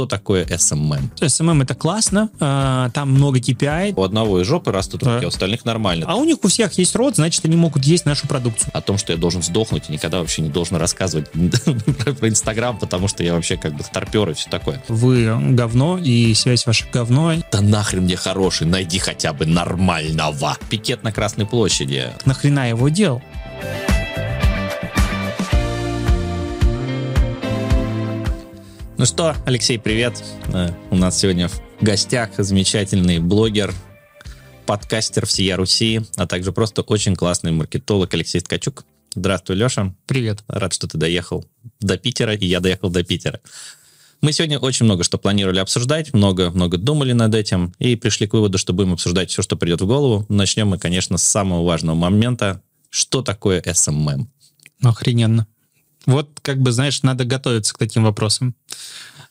что такое SMM? SMM это классно, э, там много KPI. У одного из жопы растут руки, а у остальных нормально. А у них у всех есть рот, значит, они могут есть нашу продукцию. О том, что я должен сдохнуть и никогда вообще не должен рассказывать про Инстаграм, потому что я вообще как бы старпер и все такое. Вы говно, и связь ваша говно. Да нахрен мне хороший, найди хотя бы нормального. Пикет на Красной площади. Нахрена его делал? Ну что, Алексей, привет. Э, у нас сегодня в гостях замечательный блогер, подкастер всея Руси, а также просто очень классный маркетолог Алексей Ткачук. Здравствуй, Леша. Привет. Рад, что ты доехал до Питера, и я доехал до Питера. Мы сегодня очень много что планировали обсуждать, много-много думали над этим и пришли к выводу, что будем обсуждать все, что придет в голову. Начнем мы, конечно, с самого важного момента. Что такое SMM? Охрененно. Вот, как бы, знаешь, надо готовиться к таким вопросам.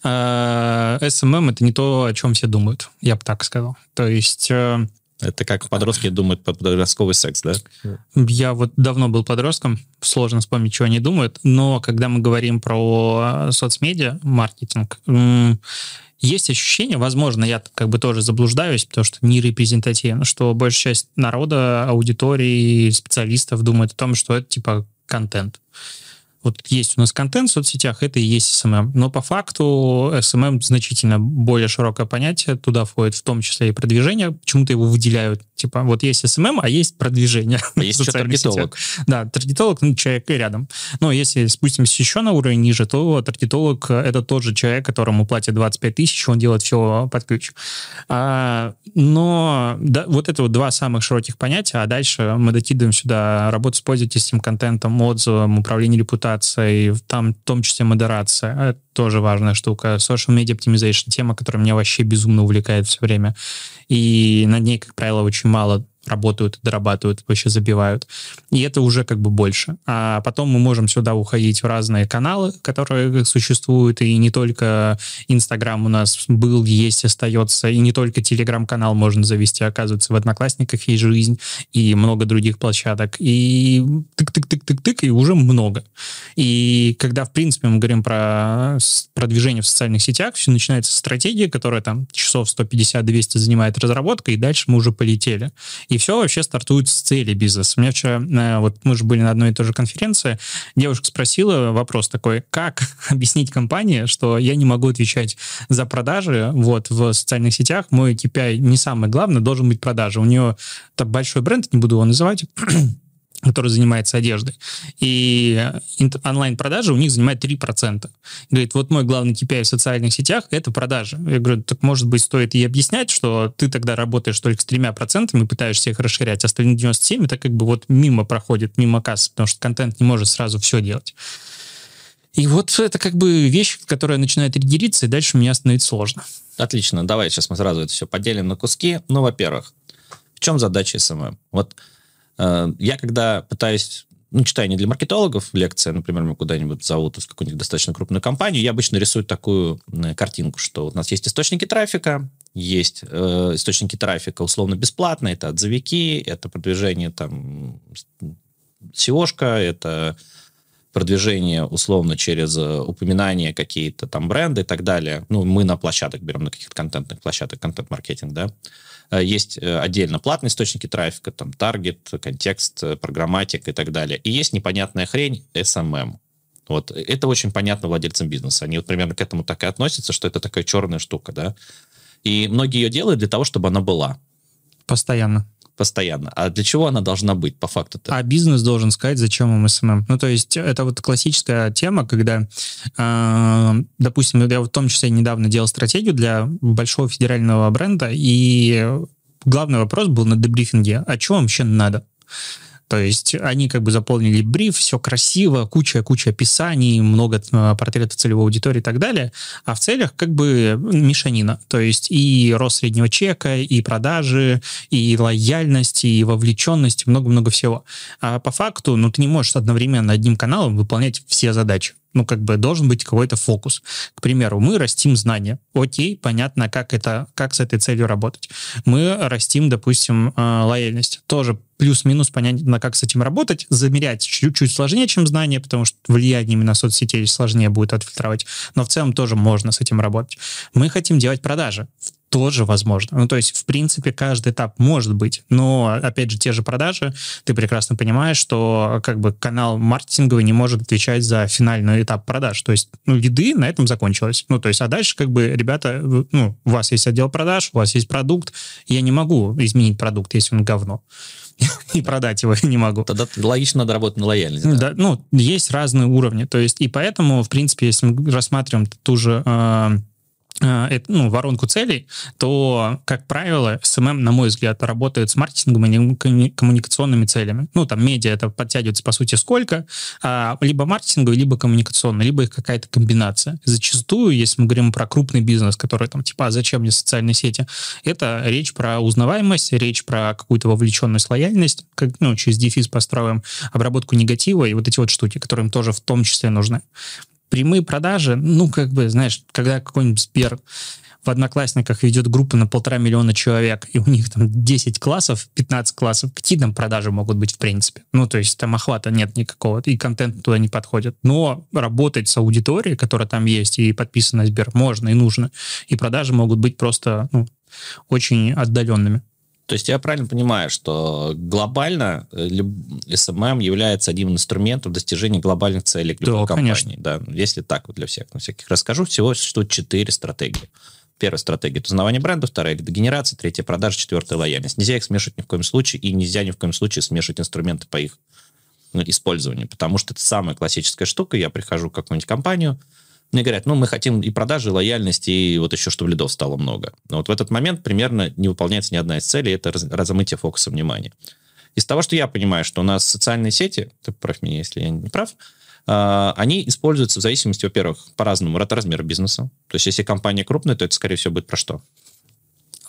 А, SMM — это не то, о чем все думают, я бы так сказал. То есть... Э, это как подростки думают про подростковый секс, да? Я вот давно был подростком, сложно вспомнить, что они думают, но когда мы говорим про соцмедиа, маркетинг, есть ощущение, возможно, я как бы тоже заблуждаюсь, потому что не репрезентативно, что большая часть народа, аудитории, специалистов думает о том, что это типа контент вот есть у нас контент в соцсетях, это и есть SMM. Но по факту SMM значительно более широкое понятие. Туда входит в том числе и продвижение. Почему-то его выделяют. Типа, вот есть SMM, а есть продвижение. А есть еще таргетолог. Да, таргетолог, ну, человек рядом. Но если спустимся еще на уровень ниже, то таргетолог — это тот же человек, которому платят 25 тысяч, он делает все под ключ. А, но да, вот это вот два самых широких понятия, а дальше мы докидываем сюда работу с пользовательским контентом, отзывом, управление репутацией, репутацией, там в том числе модерация. Тоже важная штука. Social Media Optimization, тема, которая меня вообще безумно увлекает все время. И над ней, как правило, очень мало работают, дорабатывают, вообще забивают. И это уже как бы больше. А потом мы можем сюда уходить в разные каналы, которые существуют, и не только Инстаграм у нас был, есть, остается, и не только Телеграм-канал можно завести, оказывается, в Одноклассниках есть жизнь, и много других площадок, и тык-тык-тык-тык-тык, и уже много. И когда, в принципе, мы говорим про продвижение в социальных сетях, все начинается стратегия, которая там часов 150-200 занимает разработка, и дальше мы уже полетели. И все вообще стартует с цели бизнеса. У меня вчера, э, вот мы же были на одной и той же конференции, девушка спросила вопрос такой, как объяснить компании, что я не могу отвечать за продажи вот в социальных сетях, мой KPI не самое главное, должен быть продажи. У нее это большой бренд, не буду его называть, который занимается одеждой. И онлайн-продажи у них занимает 3%. Говорит, вот мой главный KPI в социальных сетях — это продажи. Я говорю, так может быть стоит и объяснять, что ты тогда работаешь только с тремя процентами, пытаешься их расширять, остальные 97 это как бы вот мимо проходит, мимо кассы, потому что контент не может сразу все делать. И вот это как бы вещь, которая начинает регериться, и дальше мне становится сложно. Отлично, давай сейчас мы сразу это все поделим на куски. Ну, во-первых, в чем задача SMM? Вот Э, я когда пытаюсь ну, читаю не для маркетологов лекция, например, меня куда-нибудь зовут из какую-нибудь достаточно крупную компанию, я обычно рисую такую картинку, что у нас есть источники трафика, есть э, источники трафика условно бесплатные, это отзывики, это продвижение там SEO-шка, это продвижение условно через э, упоминание какие-то там бренды и так далее. Ну, мы на площадок берем, на каких-то контентных площадках, контент-маркетинг, да. Э, есть э, отдельно платные источники трафика, там, таргет, контекст, programmatic и так далее. И есть непонятная хрень SMM. Вот это очень понятно владельцам бизнеса. Они вот примерно к этому так и относятся, что это такая черная штука, да. И многие ее делают для того, чтобы она была. Постоянно постоянно. А для чего она должна быть по факту-то? А бизнес должен сказать, зачем им SMM. Ну, то есть это вот классическая тема, когда, э, допустим, я в том числе недавно делал стратегию для большого федерального бренда, и главный вопрос был на дебрифинге, а вам вообще надо? То есть они как бы заполнили бриф, все красиво, куча-куча описаний, много э, портретов целевой аудитории и так далее, а в целях как бы мешанина. То есть и рост среднего чека, и продажи, и лояльность, и вовлеченность, много-много всего. А по факту, ну, ты не можешь одновременно одним каналом выполнять все задачи. Ну, как бы должен быть какой-то фокус. К примеру, мы растим знания. Окей, понятно, как это, как с этой целью работать. Мы растим, допустим, э, лояльность. Тоже плюс-минус понятно, как с этим работать. Замерять чуть-чуть сложнее, чем знания, потому что влияние именно соцсетей сложнее будет отфильтровать. Но в целом тоже можно с этим работать. Мы хотим делать продажи тоже возможно. Ну, то есть, в принципе, каждый этап может быть. Но, опять же, те же продажи, ты прекрасно понимаешь, что как бы канал маркетинговый не может отвечать за финальный этап продаж. То есть, ну, лиды на этом закончилось. Ну, то есть, а дальше как бы, ребята, ну, у вас есть отдел продаж, у вас есть продукт, я не могу изменить продукт, если он говно и продать его не могу. Тогда логично надо работать на лояльность. Да? Да, ну, есть разные уровни. То есть, и поэтому, в принципе, если мы рассматриваем ту же Э, ну, воронку целей, то, как правило, SMM, на мой взгляд, работает с маркетингом и коммуникационными целями. Ну, там, медиа это подтягивается, по сути, сколько, а, либо маркетинговый, либо коммуникационный, либо их какая-то комбинация. Зачастую, если мы говорим про крупный бизнес, который там, типа, а зачем мне социальные сети, это речь про узнаваемость, речь про какую-то вовлеченность, лояльность, как, ну, через дефис построим, обработку негатива и вот эти вот штуки, которые им тоже в том числе нужны прямые продажи, ну, как бы, знаешь, когда какой-нибудь Сбер в Одноклассниках ведет группу на полтора миллиона человек, и у них там 10 классов, 15 классов, какие там продажи могут быть в принципе? Ну, то есть там охвата нет никакого, и контент туда не подходит. Но работать с аудиторией, которая там есть, и подписана на Сбер, можно и нужно. И продажи могут быть просто ну, очень отдаленными. То есть я правильно понимаю, что глобально SMM является одним из инструментов достижения глобальных целей любой да, компании. Конечно. Да, если так вот для всех, на всяких расскажу, всего существует четыре стратегии. Первая стратегия – это узнавание бренда, вторая – это генерация, третья – продажа, четвертая – лояльность. Нельзя их смешивать ни в коем случае, и нельзя ни в коем случае смешивать инструменты по их ну, использованию, потому что это самая классическая штука. Я прихожу в какую-нибудь компанию – мне говорят, ну, мы хотим и продажи, и лояльности, и вот еще, чтобы лидов стало много. Но вот в этот момент примерно не выполняется ни одна из целей, это раз, размытие фокуса внимания. Из того, что я понимаю, что у нас социальные сети, ты прав меня, если я не прав, э, они используются в зависимости, во-первых, по-разному от размера бизнеса. То есть, если компания крупная, то это, скорее всего, будет про что?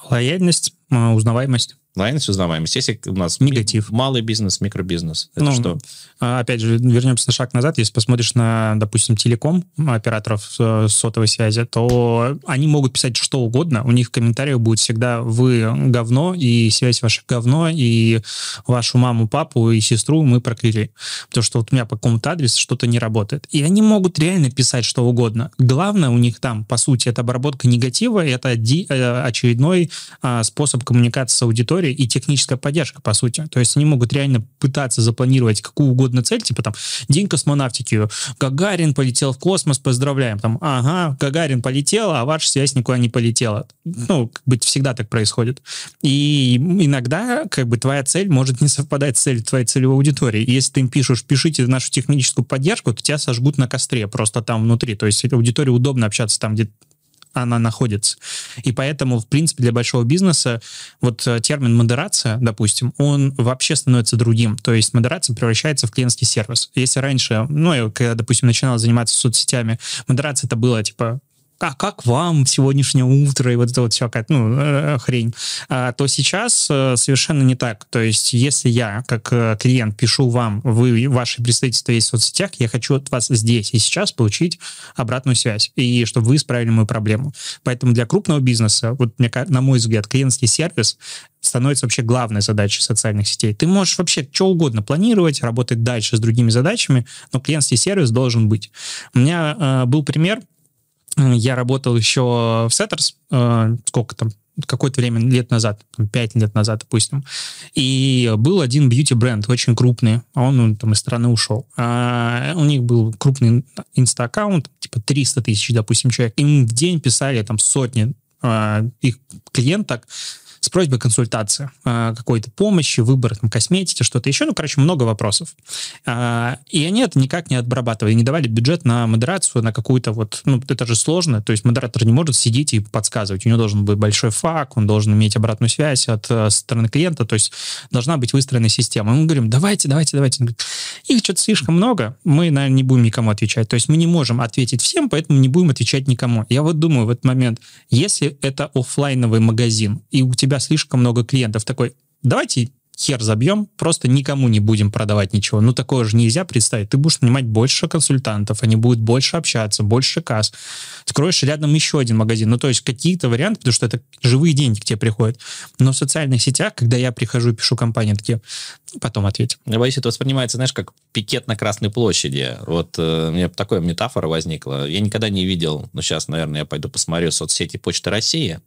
Лояльность, а, узнаваемость. Лояльность, узнаваемость. Если у нас негатив, малый бизнес, микробизнес, это ну, что? А, опять же, вернемся на шаг назад. Если посмотришь на, допустим, телеком операторов э, сотовой связи, то они могут писать что угодно. У них в комментариях будет всегда вы говно, и связь ваша говно, и вашу маму, папу и сестру мы прокляли. Потому что вот у меня по какому-то адресу что-то не работает. И они могут реально писать что угодно. Главное у них там, по сути, это обработка негатива, и это э, очередной а, способ коммуникации с аудиторией, и техническая поддержка, по сути. То есть они могут реально пытаться запланировать какую угодно цель, типа там День космонавтики, Гагарин полетел в космос, поздравляем. Там, ага, Гагарин полетел, а ваша связь никуда не полетела. Ну, как бы всегда так происходит. И иногда как бы твоя цель может не совпадать с целью твоей целевой аудитории. И если ты им пишешь, пишите нашу техническую поддержку, то тебя сожгут на костре просто там внутри. То есть аудитории удобно общаться там, где она находится. И поэтому, в принципе, для большого бизнеса вот э, термин модерация, допустим, он вообще становится другим. То есть модерация превращается в клиентский сервис. Если раньше, ну, я, когда, допустим, начинал заниматься соцсетями, модерация это было типа а как вам сегодняшнее утро и вот это вот все как, ну, э, хрень, а, то сейчас э, совершенно не так. То есть если я, как э, клиент, пишу вам, вы, ваши представительства есть в соцсетях, я хочу от вас здесь и сейчас получить обратную связь, и чтобы вы исправили мою проблему. Поэтому для крупного бизнеса, вот мне, на мой взгляд, клиентский сервис становится вообще главной задачей социальных сетей. Ты можешь вообще что угодно планировать, работать дальше с другими задачами, но клиентский сервис должен быть. У меня э, был пример, я работал еще в Setters, э, сколько там, какое-то время, лет назад, пять лет назад, допустим. И был один бьюти-бренд, очень крупный, а он ну, там из страны ушел. А у них был крупный инста-аккаунт, типа 300 тысяч, допустим, человек. Им в день писали там сотни а, их клиенток, с просьбой консультации, а, какой-то помощи, выбора там, косметики, что-то еще. Ну, короче, много вопросов. А, и они это никак не отбрабатывали, не давали бюджет на модерацию, на какую-то вот... Ну, это же сложно. То есть модератор не может сидеть и подсказывать. У него должен быть большой фак, он должен иметь обратную связь от э, стороны клиента. То есть должна быть выстроена система. мы говорим, давайте, давайте, давайте. говорит, их что-то слишком много, мы, наверное, не будем никому отвечать. То есть мы не можем ответить всем, поэтому не будем отвечать никому. Я вот думаю в этот момент, если это офлайновый магазин, и у тебя тебя слишком много клиентов. Такой, давайте хер забьем, просто никому не будем продавать ничего. Ну, такое же нельзя представить. Ты будешь нанимать больше консультантов, они будут больше общаться, больше касс. Откроешь рядом еще один магазин. Ну, то есть какие-то варианты, потому что это живые деньги к тебе приходят. Но в социальных сетях, когда я прихожу и пишу компании, такие, «Ну, потом ответим. Я боюсь, это воспринимается, знаешь, как пикет на Красной площади. Вот э, у меня такая метафора возникла. Я никогда не видел, ну, сейчас, наверное, я пойду посмотрю соцсети Почты России.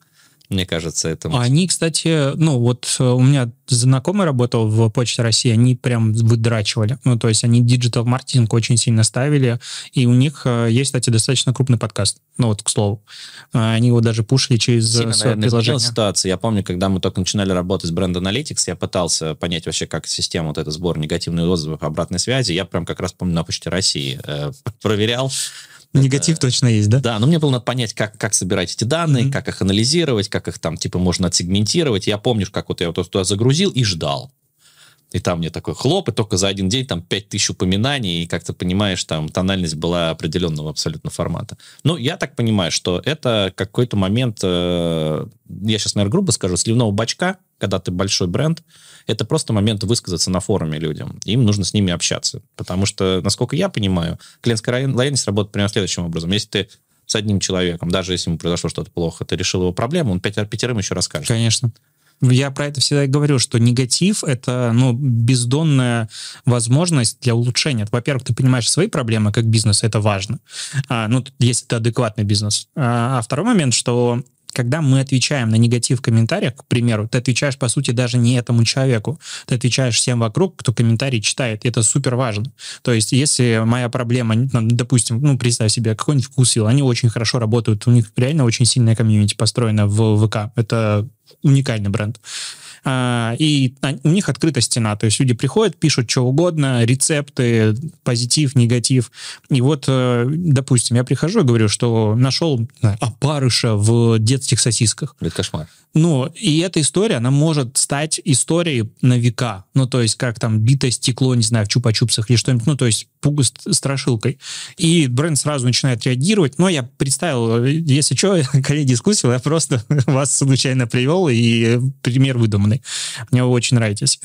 Мне кажется, это... Они, кстати, ну вот э, у меня знакомый работал в Почте России, они прям выдрачивали. Ну, то есть они digital-маркетинг очень сильно ставили, и у них э, есть, кстати, достаточно крупный подкаст. Ну вот, к слову. Э, они его даже пушили через Сильно, свое наверное, приложение. ситуация. Я помню, когда мы только начинали работать с Brand Analytics, я пытался понять вообще, как система вот эта сбор негативных отзывов, обратной связи. Я прям как раз помню на Почте России э, проверял. Негатив точно есть, да? Да, но мне было надо понять, как, как собирать эти данные, Мгм. как их анализировать, как их там, типа, можно отсегментировать. Я помню, как вот я вот туда загрузил и ждал. И там мне такой хлоп, и только за один день там 5000 упоминаний, и как ты понимаешь, там тональность была определенного абсолютно формата. Ну, я так понимаю, что это какой-то момент, э, я сейчас, наверное, грубо скажу, сливного бачка, когда ты большой бренд, это просто момент высказаться на форуме людям. Им нужно с ними общаться. Потому что, насколько я понимаю, клиентская лоя- лояльность работает примерно следующим образом. Если ты с одним человеком, даже если ему произошло что-то плохо, ты решил его проблему, он пятер- пятерым еще расскажет. Конечно. Я про это всегда говорю, что негатив — это ну, бездонная возможность для улучшения. Во-первых, ты понимаешь свои проблемы как бизнес, это важно. А, ну, если это адекватный бизнес. А, а второй момент, что когда мы отвечаем на негатив в комментариях, к примеру, ты отвечаешь, по сути, даже не этому человеку. Ты отвечаешь всем вокруг, кто комментарий читает. И это супер важно. То есть, если моя проблема, ну, допустим, ну, представь себе, какой-нибудь вкусвилл, они очень хорошо работают, у них реально очень сильная комьюнити построена в ВК. Это уникальный бренд. И а, у них открыта стена, то есть люди приходят, пишут что угодно, рецепты, позитив, негатив. И вот, э, допустим, я прихожу и говорю, что нашел опарыша в детских сосисках. Это кошмар. Ну, и эта история, она может стать историей на века. Ну, то есть, как там битое стекло, не знаю, в чупа-чупсах или что-нибудь, ну, то есть, пугу с страшилкой. И бренд сразу начинает реагировать. Но я представил, если что, коллеги искусил, я просто вас случайно привел, и пример выдуманный. Мне вы очень нравитесь.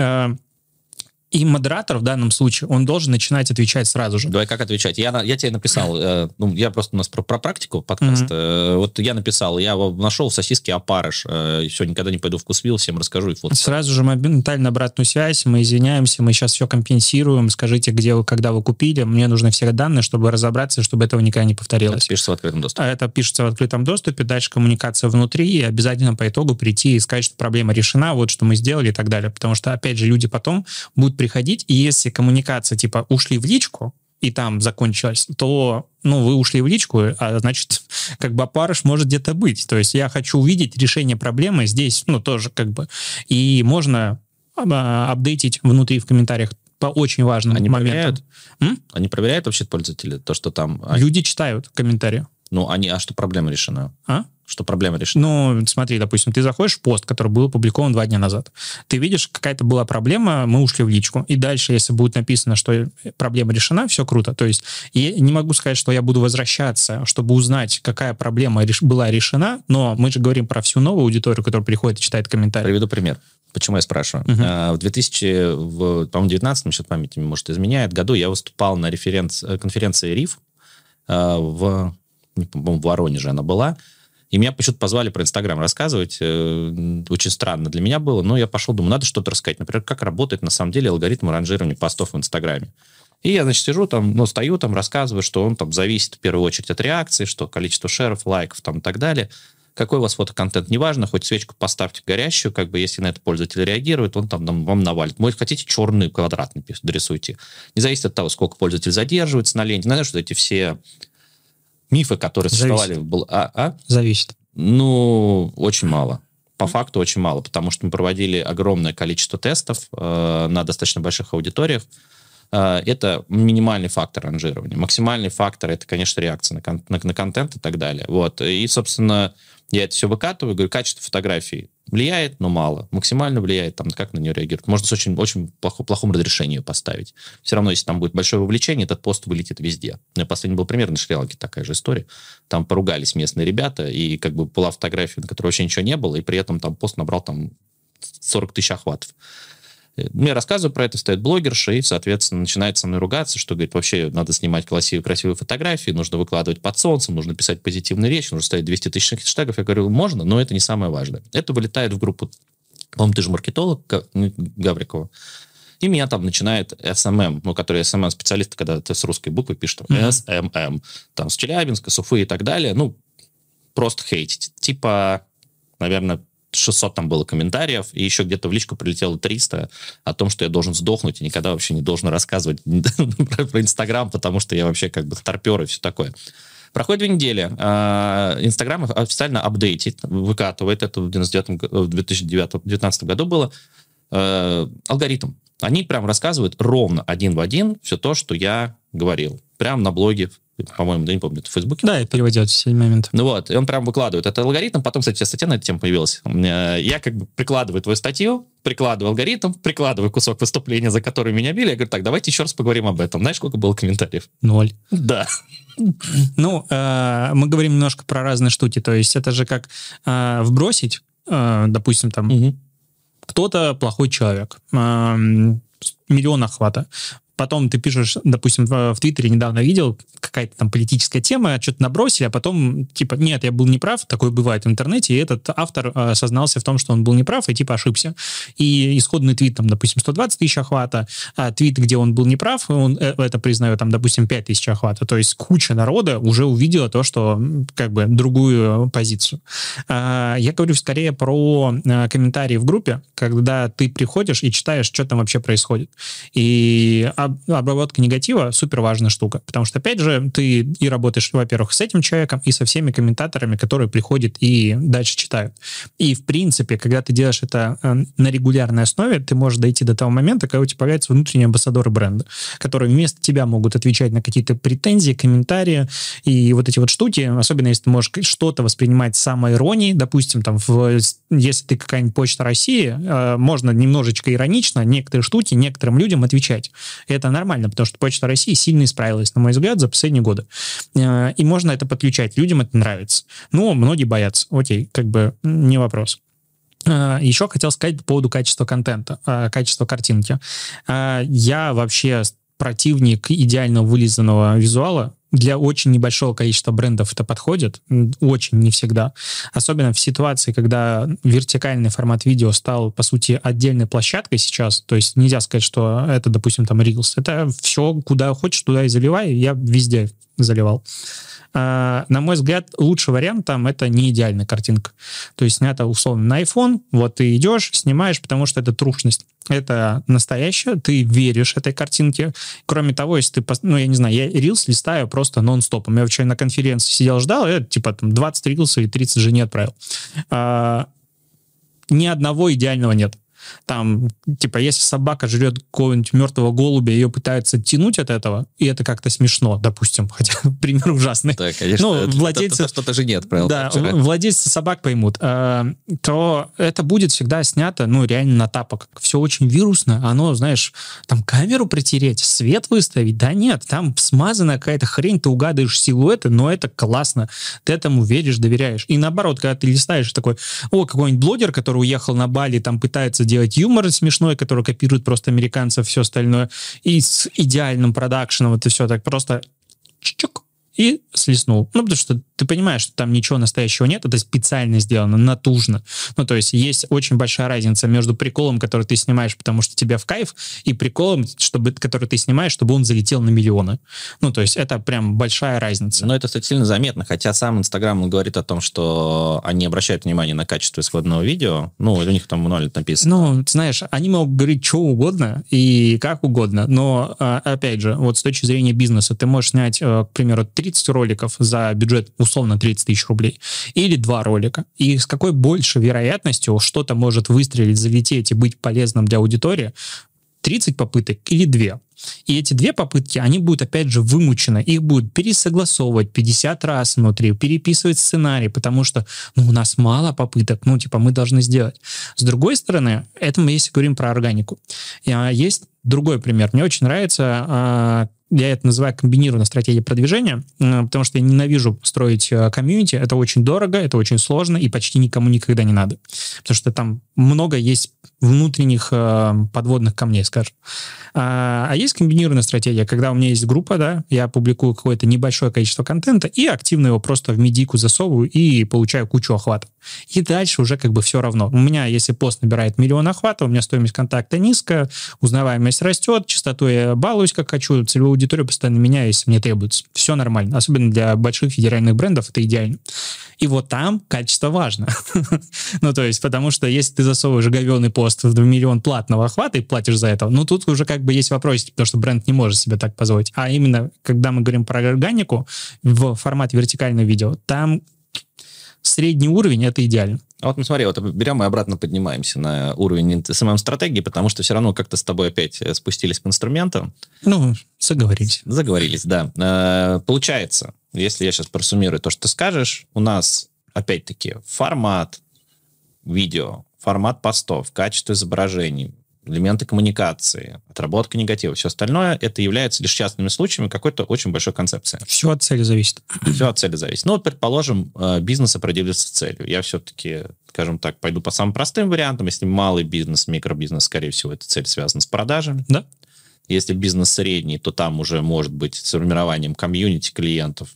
И модератор в данном случае, он должен начинать отвечать сразу же. Давай как отвечать? Я, я тебе написал, э, ну, я просто у нас про, про практику подкаст. Мгм. Э, вот я написал, я нашел в сосиске опарыш, э, все, никогда не пойду вкусвил, всем расскажу и фото. Сразу же моментально обратную связь, мы извиняемся, мы сейчас все компенсируем, скажите, где вы, когда вы купили, мне нужны все данные, чтобы разобраться, чтобы этого никогда не Это повторилось. пишется в открытом доступе. А это пишется в открытом доступе, дальше коммуникация внутри, и обязательно по итогу прийти и сказать, что проблема решена, вот что мы сделали и так далее. Потому что, опять же, люди потом будут приходить, и если коммуникация, типа, ушли в личку, и там закончилась, то, ну, вы ушли в личку, а значит, как бы опарыш может где-то быть. То есть я хочу увидеть решение проблемы здесь, ну, тоже как бы. И можно а, апдейтить внутри в комментариях по очень важным Они моментам. проверяют? М? Они проверяют вообще пользователи, то, что там... Люди читают комментарии. Ну, они, а что проблема решена? А? Что проблема решена? Ну, смотри, допустим, ты заходишь в пост, который был опубликован два дня назад. Ты видишь, какая-то была проблема, мы ушли в личку. И дальше, если будет написано, что проблема решена, все круто. То есть я не могу сказать, что я буду возвращаться, чтобы узнать, какая проблема реш- была решена, но мы же говорим про всю новую аудиторию, которая приходит и читает комментарии. Приведу пример. Почему я спрашиваю? Мгм. А, В 2000, в, по-моему, 19 сейчас памяти, может, изменяет, году я выступал на референц, конференции РИФ а, в, по-моему, в Воронеже она была. И меня почему-то позвали про Инстаграм рассказывать. Э, Очень странно для меня было. Но я пошел, думаю, надо что-то рассказать. Например, как работает на самом деле алгоритм ранжирования постов в Инстаграме. И я, значит, сижу там, ну, стою там, рассказываю, что он там зависит в первую очередь от реакции, что количество шеров, лайков там и так далее. Какой у вас фотоконтент, неважно, хоть свечку поставьте горящую, как бы, если на это пользователь реагирует, он там нам- вам навалит. Может, хотите черный, квадратный дорисуйте. Не зависит от того, сколько пользователь задерживается на ленте. Знаешь, что эти все мифы, которые Зависит. существовали... бл- А, а? Зависит. Ну, очень мало. По факту очень мало, потому что мы проводили огромное количество тестов э, на достаточно больших аудиториях. Э, это минимальный фактор ранжирования. Максимальный фактор это, конечно, реакция на, кон- на, на контент и так далее. Вот. И, собственно, я это все выкатываю, говорю, качество фотографий влияет, но мало. Максимально влияет, там, как на нее реагируют. Можно с очень, очень плохо, плохом разрешении ее поставить. Все равно, если там будет большое вовлечение, этот пост вылетит везде. У меня последний был пример на Шри-Ланке, такая же история. Там поругались местные ребята, и как бы была фотография, на которой вообще ничего не было, и при этом там пост набрал там 40 тысяч охватов. Мне рассказывают про это, стоит блогерша, и, соответственно, начинает со мной ругаться, что, говорит, вообще надо снимать красивые, красивые фотографии, нужно выкладывать под солнцем, нужно писать позитивную речь, нужно ставить 200 тысяч хэштегов. Я говорю, можно, но это не самое важное. Это вылетает в группу, по-моему, ты же маркетолог, Гаврикова. И меня там начинает SMM, ну, который SMM-специалист, когда ты с русской буквы пишешь, там, mm-hmm. SMM, там, с Челябинска, с Уфы и так далее, ну, просто хейтить. Типа, наверное, 600 там было комментариев, и еще где-то в личку прилетело 300 о том, что я должен сдохнуть и никогда вообще не должен рассказывать про Инстаграм, потому что я вообще как бы старпер и все такое. Проходит две недели. А, Инстаграм официально апдейтит, выкатывает, это в 2019 году было, э, алгоритм. Они прям рассказывают ровно один в один все то, что я говорил. Прям на блоге по-моему, да не помню, это в Фейсбуке. Да, и переводят все моменты. Ну вот, и он прям выкладывает этот алгоритм, потом, кстати, статья на эту тему появилась. Я как бы прикладываю твою статью, прикладываю алгоритм, прикладываю кусок выступления, за который меня били, я говорю, так, давайте еще раз поговорим об этом. Знаешь, сколько было комментариев? Ноль. Да. Ну, э, мы говорим немножко про разные штуки, то есть это же как э, вбросить, э, допустим, там, кто-то плохой человек, миллион охвата потом ты пишешь, допустим, в, в Твиттере недавно видел, какая-то там политическая тема, что-то набросили, а потом, типа, нет, я был неправ, такое бывает в интернете, и этот автор э, сознался в том, что он был неправ и, типа, ошибся. И исходный твит, там, допустим, 120 тысяч охвата, а твит, где он был неправ, он э, это признает, там, допустим, 5 тысяч охвата. То есть куча народа уже увидела то, что, как бы, другую позицию. А, я говорю скорее про а, комментарии в группе, когда ты приходишь и читаешь, что там вообще происходит. И а, обработка негатива супер важная штука, потому что, опять же, ты и работаешь, во-первых, с этим человеком, и со всеми комментаторами, которые приходят и дальше читают. И, в принципе, когда ты делаешь это э, на регулярной основе, ты можешь дойти до того момента, когда у тебя появляются внутренние амбассадоры бренда, которые вместо тебя могут отвечать на какие-то претензии, комментарии и вот эти вот штуки, особенно если ты можешь что-то воспринимать с самой иронией, допустим, там, в, если ты какая-нибудь почта России, э, можно немножечко иронично некоторые штуки некоторым людям отвечать. И это нормально, потому что Почта России сильно исправилась, на мой взгляд, за последние годы. Э, и можно это подключать. Людям это нравится. Но многие боятся. Окей, как бы не вопрос. Э, Еще хотел сказать по поводу качества контента, э, качества картинки. Я вообще противник идеально вылизанного визуала, для очень небольшого количества брендов это подходит, очень не всегда. Особенно в ситуации, когда вертикальный формат видео стал, по сути, отдельной площадкой сейчас, то есть нельзя сказать, что это, допустим, там Reels. Это все, куда хочешь, туда и заливай, я везде заливал. А, на мой взгляд, лучший вариант там это не идеальная картинка. То есть снято условно на iPhone, вот ты идешь, снимаешь, потому что это трушность. Это настоящее, ты веришь этой картинке. Кроме того, если ты, ну, я не знаю, я Reels листаю просто нон-стопом. Я вчера на конференции сидел, ждал, я типа там 20 Reels или 30 же не отправил. А, ни одного идеального нет. Там, типа, если собака жрет какого-нибудь мертвого голубя, ее пытаются тянуть от этого, и это как-то смешно, допустим, хотя пример ужасный. Да, конечно. Ну, владельцы... Что-то же нет, правильно? Да, владельцы собак поймут. Э, то это будет всегда снято, ну, реально на тапок. Все очень вирусно. Оно, знаешь, там камеру протереть, свет выставить. Да нет, там смазанная какая-то хрень, ты угадываешь силуэты, но это классно. Ты этому веришь, доверяешь. И наоборот, когда ты листаешь такой, о, какой-нибудь блогер, который уехал на Бали, там пытается делать юмор смешной, который копирует просто американцев, все остальное, и с идеальным продакшеном это все так просто чук и слеснул. Ну, потому что ты понимаешь, что там ничего настоящего нет, это специально сделано, натужно. Ну, то есть есть очень большая разница между приколом, который ты снимаешь, потому что тебе в кайф, и приколом, чтобы, который ты снимаешь, чтобы он залетел на миллионы. Ну, то есть это прям большая разница. Но это, кстати, сильно заметно, хотя сам Инстаграм говорит о том, что они обращают внимание на качество исходного видео, ну, у них там мануально написано. Ну, знаешь, они могут говорить что угодно и как угодно, но, а, опять же, вот с точки зрения бизнеса, ты можешь снять, э, к примеру, 30 роликов за бюджет условно 30 тысяч рублей, или два ролика. И с какой больше вероятностью что-то может выстрелить, залететь и быть полезным для аудитории, 30 попыток или 2. И эти две попытки, они будут, опять же, вымучены. Их будут пересогласовывать 50 раз внутри, переписывать сценарий, потому что ну, у нас мало попыток, ну, типа, мы должны сделать. С другой стороны, это мы если говорим про органику. А, есть другой пример. Мне очень нравится а, я это называю комбинированная стратегия продвижения, потому что я ненавижу строить э, комьюнити. Это очень дорого, это очень сложно и почти никому никогда не надо. Потому что там много есть внутренних э, подводных камней, скажем. А, а есть комбинированная стратегия, когда у меня есть группа, да, я публикую какое-то небольшое количество контента и активно его просто в медику засовываю и получаю кучу охватов. И дальше уже как бы все равно. У меня, если пост набирает миллион охватов, у меня стоимость контакта низкая, узнаваемость растет, частоту я балуюсь как хочу, целевую аудиторию постоянно меняю, если мне требуется. Все нормально. Особенно для больших федеральных брендов это идеально. И вот там качество важно. ну, то есть, потому что если ты засовываешь говенный пост в миллион платного охвата и платишь за это, ну, тут уже как бы есть вопрос, потому что бренд не может себе так позволить. А именно, когда мы говорим про органику в формате вертикального видео, там средний уровень — это идеально. А вот ну смотри, вот берем и обратно поднимаемся на уровень СММ-стратегии, потому что все равно как-то с тобой опять э, спустились к инструментам. Ну, заговорились. Заговорились, да. Э, получается, если я сейчас просуммирую то, что ты скажешь, у нас, опять-таки, формат видео, формат постов, качество изображений, элементы коммуникации, отработка негатива, все остальное, это является лишь частными случаями какой-то очень большой концепции. Все от цели зависит. Все от цели зависит. Ну, вот, предположим, э, бизнес определился целью. Я все-таки, скажем так, пойду по самым простым вариантам. Если малый бизнес, микробизнес, скорее всего, эта цель связана с продажами. Да. Если бизнес средний, то там уже может быть с формированием комьюнити клиентов,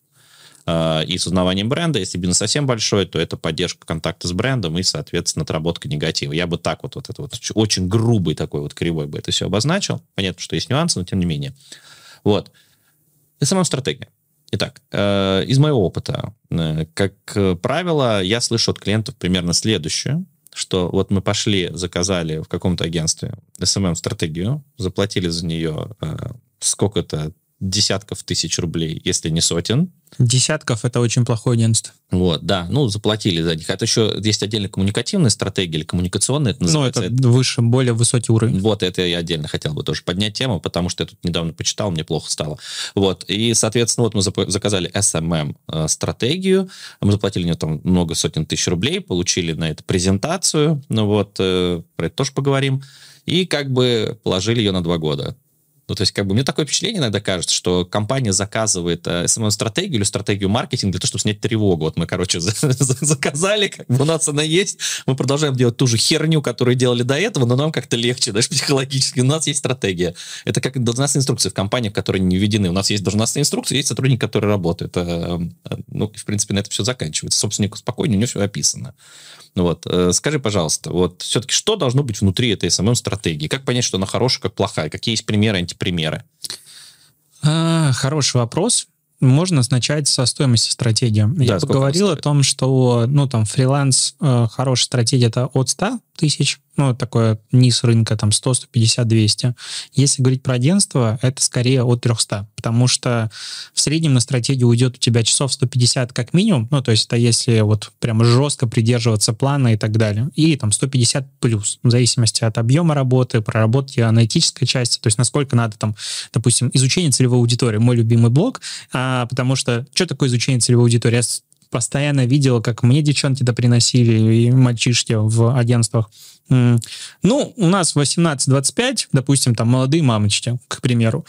и с узнаванием бренда. Если бизнес совсем большой, то это поддержка контакта с брендом и, соответственно, отработка негатива. Я бы так вот, вот это вот очень грубый такой вот кривой бы это все обозначил. Понятно, что есть нюансы, но тем не менее. Вот. И сама стратегия. Итак, э, из моего опыта, э, как правило, я слышу от клиентов примерно следующее что вот мы пошли, заказали в каком-то агентстве SMM-стратегию, заплатили за нее э, сколько-то десятков тысяч рублей, если не сотен. Десятков — это очень плохое агентство. Вот, да, ну, заплатили за них. Это еще есть отдельно коммуникативная стратегия или коммуникационная, это называется. Ну, это выше, более высокий уровень. Вот, это я отдельно хотел бы тоже поднять тему, потому что я тут недавно почитал, мне плохо стало. Вот, и, соответственно, вот мы заказали SMM-стратегию, мы заплатили нее там много сотен тысяч рублей, получили на это презентацию, ну вот, э, про это тоже поговорим, и как бы положили ее на два года. Ну, то есть, как бы, мне такое впечатление иногда кажется, что компания заказывает э, стратегию или стратегию маркетинга для того, чтобы снять тревогу. Вот мы, короче, заказали, как бы у нас она есть, мы продолжаем делать ту же херню, которую делали до этого, но нам как-то легче, даже психологически. У нас есть стратегия. Это как должностные инструкции в компаниях, которые не введены. У нас есть должностные инструкции, есть сотрудники, которые работают. Э, ну, в принципе, на это все заканчивается. Собственнику спокойнее, у него все описано. Ну вот, э, скажи, пожалуйста, вот все-таки что должно быть внутри этой СММ-стратегии? Как понять, что она хорошая, как плохая? Какие есть примеры, антипримеры? А, хороший вопрос. Можно начать со стоимости стратегии. Да, Я поговорил о том, что ну, там, фриланс, э, хорошая стратегия это от 100 тысяч, ну, такое низ рынка, там, 100, 150, 200. Если говорить про агентство, это скорее от 300, потому что в среднем на стратегию уйдет у тебя часов 150 как минимум, ну, то есть это если вот прям жестко придерживаться плана и так далее, и там 150 плюс, в зависимости от объема работы, проработки аналитической части, то есть насколько надо там, допустим, изучение целевой аудитории, мой любимый блок, а, потому что что такое изучение целевой аудитории? Постоянно видела, как мне девчонки это приносили, и мальчишки в агентствах. Ну, у нас 18-25, допустим, там молодые мамочки, к примеру.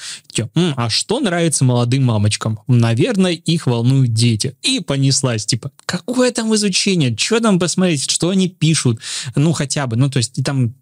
А что нравится молодым мамочкам? Наверное, их волнуют дети. И понеслась, типа, какое там изучение? Что там посмотреть? Что они пишут? Ну, хотя бы, ну, то есть там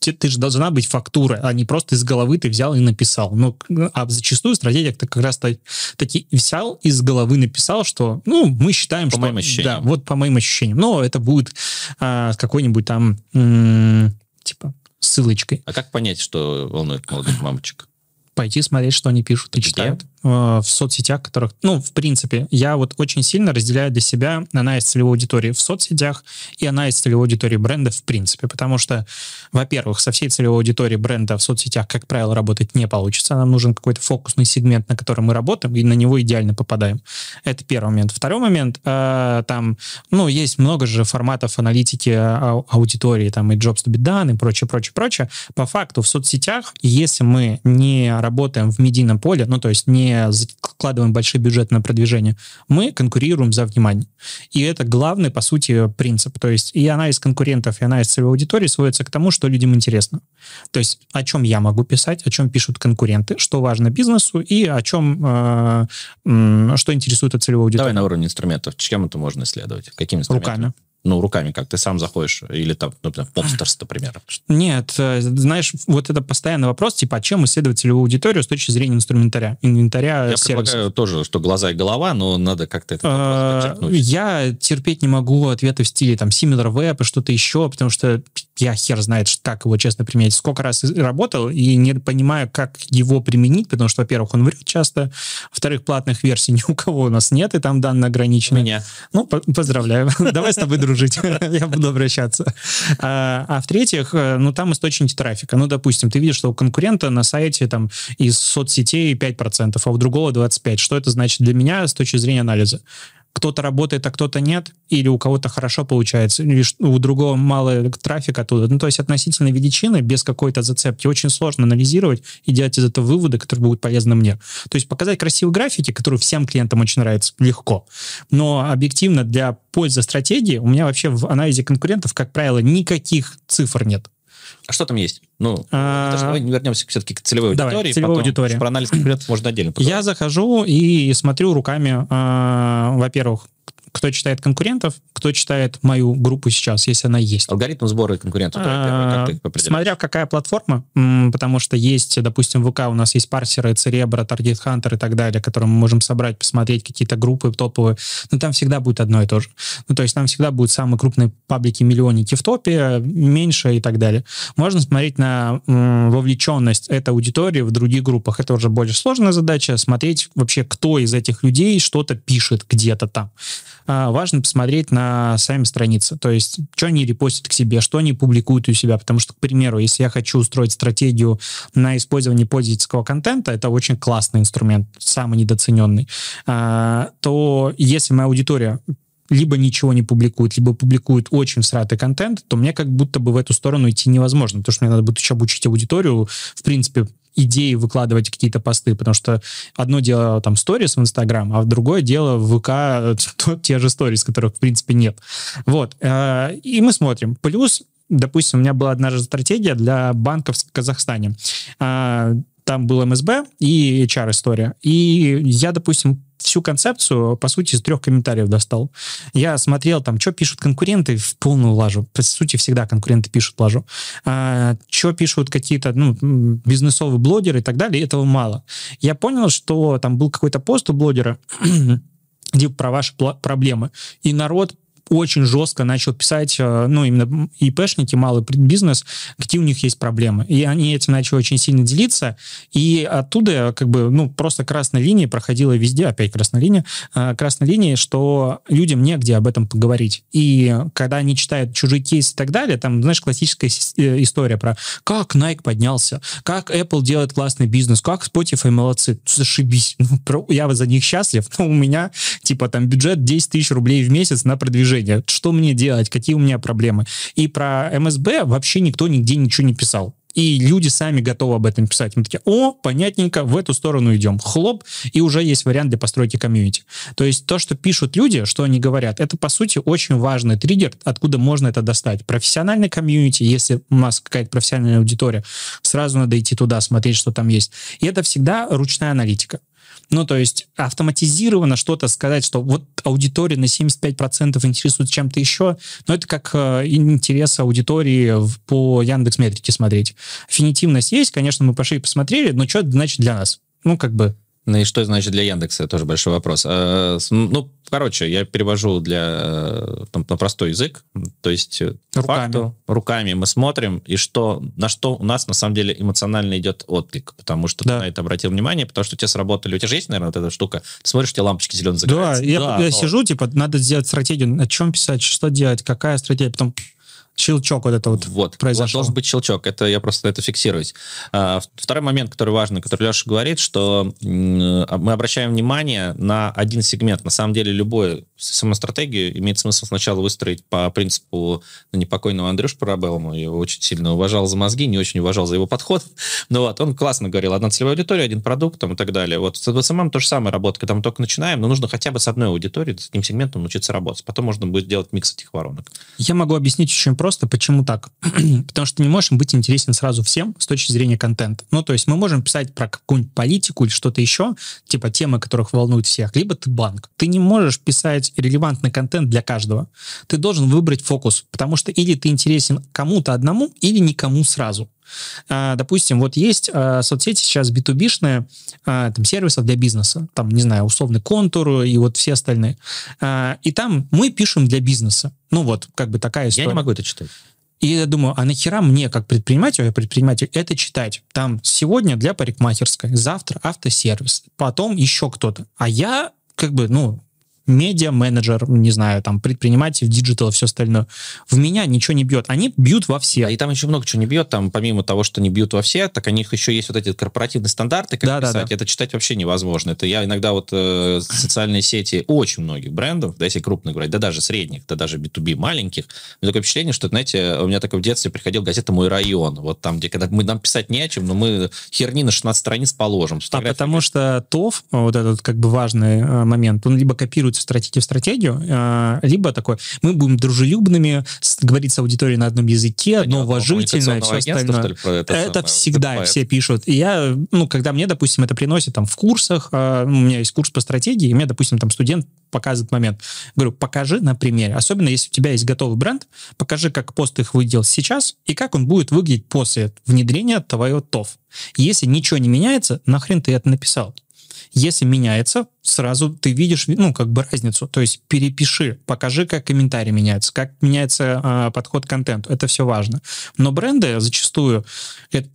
ты, ты же должна быть фактура, а не просто из головы ты взял и написал. Ну, а зачастую стратегия ты как раз таки взял из головы написал, что, ну, мы считаем, по что... моим ощущениям. Да, вот по моим ощущениям. Но это будет а, какой-нибудь там, м- типа, ссылочкой. А как понять, что волнует молодых мамочек? Пойти смотреть, что они пишут и читают. Э, в соцсетях, которых, ну, в принципе, я вот очень сильно разделяю для себя анализ целевой аудитории в соцсетях и анализ целевой аудитории бренда в принципе, потому что, во-первых, со всей целевой аудиторией бренда в соцсетях, как правило, работать не получится. Нам нужен какой-то фокусный сегмент, на котором мы работаем, и на него идеально попадаем. Это первый момент. Второй момент, э, там, ну, есть много же форматов аналитики а, аудитории, там, и Jobs to be done, и прочее, прочее, прочее. По факту в соцсетях, если мы не работаем в медийном поле, ну, то есть не не закладываем большие бюджеты на продвижение, мы конкурируем за внимание. И это главный, по сути, принцип. То есть и анализ конкурентов, и анализ целевой аудитории сводится к тому, что людям интересно. То есть о чем я могу писать, о чем пишут конкуренты, что важно бизнесу и о чем, э, что интересует от целевой аудитории. Давай на уровне инструментов. Чем это можно исследовать? Какими инструментами? Руками ну, руками как? Ты сам заходишь? Или там, например, Popsters, например? Нет, э, знаешь, вот это постоянный вопрос, типа, а чем исследовать целевую аудиторию с точки зрения инструментаря, инвентаря Я сервисов? предлагаю тоже, что глаза и голова, но надо как-то это а, Я терпеть не могу ответы в стиле там similar web и что-то еще, потому что я хер знает, как его честно применять. Сколько раз работал и не понимаю, как его применить, потому что, во-первых, он врет часто, во-вторых, платных версий ни у кого у нас нет, и там данные ограничены. Меня. Ну, поздравляю. Давай с тобой дружить. Я буду обращаться. А, а в-третьих, э, ну, там источники трафика. Ну, допустим, ты видишь, что у конкурента на сайте там из соцсетей 5%, а у другого 25%. Что это значит для меня с точки зрения анализа? Кто-то работает, а кто-то нет, или у кого-то хорошо получается, или у другого мало трафика оттуда. Ну, то есть относительно величины, без какой-то зацепки, очень сложно анализировать и делать из этого выводы, которые будут полезны мне. То есть показать красивые графики, которые всем клиентам очень нравятся, легко. Но объективно для пользы стратегии у меня вообще в анализе конкурентов, как правило, никаких цифр нет. А что там есть? Ну, а... давай вернемся все-таки к целевой давай, аудитории. Целевой потом, аудитории. Про анализ конкурентов можно отдельно поговорить. Я захожу и смотрю руками, э, во-первых, кто читает конкурентов, кто читает мою группу сейчас, если она есть. Алгоритм сбора конкурентов. А, смотря какая платформа, потому что есть, допустим, ВК у нас есть парсеры, Церебра, Target Hunter и так далее, которые мы можем собрать, посмотреть какие-то группы топовые, но там всегда будет одно и то же. Ну, то есть там всегда будут самые крупные паблики, миллионники в топе, меньше и так далее. Можно смотреть на вовлеченность этой аудитории в других группах. Это уже более сложная задача, смотреть вообще, кто из этих людей что-то пишет где-то там. А, важно посмотреть на сами страницы, то есть, что они репостят к себе, что они публикуют у себя, потому что, к примеру, если я хочу устроить стратегию на использование пользовательского контента, это очень классный инструмент, самый недооцененный, а, то если моя аудитория либо ничего не публикует, либо публикует очень всратый контент, то мне как будто бы в эту сторону идти невозможно, потому что мне надо будет еще обучить аудиторию, в принципе, идеи выкладывать какие-то посты, потому что одно дело там сторис в Инстаграм, а другое дело в ВК то, те же сторис, которых, в принципе, нет. Вот. Э, и мы смотрим. Плюс, допустим, у меня была одна стратегия для банков в Казахстане. Э, там был МСБ и HR-история. И я, допустим, всю концепцию, по сути, из трех комментариев достал. Я смотрел там, что пишут конкуренты, в полную лажу. По сути, всегда конкуренты пишут лажу. А, что пишут какие-то ну, бизнесовые блогеры и так далее, этого мало. Я понял, что там был какой-то пост у блогера, где про ваши проблемы. И народ очень жестко начал писать, э, ну, именно ИПшники, малый бизнес, какие у них есть проблемы. И они этим начали очень сильно делиться, и оттуда, как бы, ну, просто красная линия проходила везде, опять красная линия, э, красная линия, что людям негде об этом поговорить. И когда они читают чужие кейсы и так далее, там, знаешь, классическая э, история про как Nike поднялся, как Apple делает классный бизнес, как Spotify молодцы. Зашибись. Ну, я за них счастлив, но у меня, типа, там бюджет 10 тысяч рублей в месяц на продвижение движения, что мне делать, какие у меня проблемы. И про МСБ вообще никто нигде ничего не писал. И люди сами готовы об этом писать. Мы такие, о, понятненько, в эту сторону идем. Хлоп, и уже есть вариант для постройки комьюнити. То есть то, что пишут люди, что они говорят, это, по сути, очень важный триггер, откуда можно это достать. Профессиональный комьюнити, если у нас какая-то профессиональная аудитория, сразу надо идти туда, смотреть, что там есть. И это всегда ручная аналитика. Ну, то есть автоматизированно что-то сказать, что вот аудитория на 75% интересует чем-то еще, но это как э, интерес аудитории по Яндекс Метрике смотреть. Аффинитивность есть, конечно, мы пошли и посмотрели, но что это значит для нас? Ну, как бы ну и что значит для Яндекса? Тоже большой вопрос. А, ну, короче, я перевожу для э, там, на простой язык. То есть э, руками. факту руками мы смотрим, и что на что у нас на самом деле эмоционально идет отклик, потому что да. ты на это обратил внимание, потому что у тебя сработали, у тебя же есть, наверное, вот эта штука. Ты смотришь, у тебя лампочки зеленые загораются. Да, я, да, я но... сижу, типа, надо сделать стратегию, о чем писать, что делать, какая стратегия, потом щелчок вот это вот, вот произошел. Должен быть щелчок, это я просто это фиксируюсь. А, второй момент, который важный, который Леша говорит, что мы обращаем внимание на один сегмент. На самом деле любую SMM-стратегию имеет смысл сначала выстроить по принципу ну, непокойного Андрюш Парабеллума. Я его очень сильно уважал за мозги, не очень уважал за его подход. Но вот он классно говорил, одна целевая аудитория, один продукт там, и так далее. Вот с SMM то же самое работает, когда мы только начинаем, но нужно хотя бы с одной аудиторией, с одним сегментом научиться работать. Потом можно будет делать микс этих воронок. Я могу объяснить очень просто, почему так. Потому что не можем быть интересен сразу всем с точки зрения контента. Ну, то есть мы можем писать про какую-нибудь политику или что-то еще, типа темы, которых волнуют всех, либо ты банк. Ты не можешь писать релевантный контент для каждого. Ты должен выбрать фокус, потому что или ты интересен кому-то одному, или никому сразу. А, допустим, вот есть а, соцсети сейчас B2B-шные, а, там, сервисов для бизнеса, там, не знаю, условный контур и вот все остальные. И там мы пишем для бизнеса. Ну вот, как бы такая история. Я не могу это читать. И я думаю, а нахера мне, как предпринимателю, я предприниматель, это читать? Там сегодня для парикмахерской, завтра автосервис, потом еще кто-то. А я как бы, ну, медиа-менеджер, не знаю, там, предприниматель, digital, все остальное. В меня ничего не бьет. Они бьют во все. А и там еще много чего не бьет. Там, помимо того, что не бьют во все, так у них еще есть вот эти корпоративные стандарты, как да, писать. Да, да. Это читать вообще невозможно. Это я иногда вот э, социальные сети очень многих брендов, да, если крупных брать, да даже средних, да даже B2B маленьких, у меня такое впечатление, что, знаете, у меня такое в детстве приходил газета «Мой район». Вот там, где когда мы нам писать не о чем, но мы херни на 16 страниц положим. А потому что ТОВ, вот этот как бы важный э, момент, он либо копируется в стратегии в стратегию, э, либо такой, мы будем дружелюбными, говорить с аудиторией на одном языке, одно уважительное, все остальное. Ли, это это самое, всегда это все пишут. И я, ну, когда мне, допустим, это приносит там в курсах, э, у меня есть курс по стратегии, и мне, допустим, там студент показывает момент. Говорю, покажи на примере. Особенно, если у тебя есть готовый бренд, покажи, как пост их выделал сейчас и как он будет выглядеть после внедрения твоего ТОВ. Если ничего не меняется, нахрен ты это написал? Если меняется, сразу ты видишь, ну, как бы разницу. То есть перепиши, покажи, как комментарии меняются, как меняется э, подход к контенту. Это все важно. Но бренды зачастую... Это,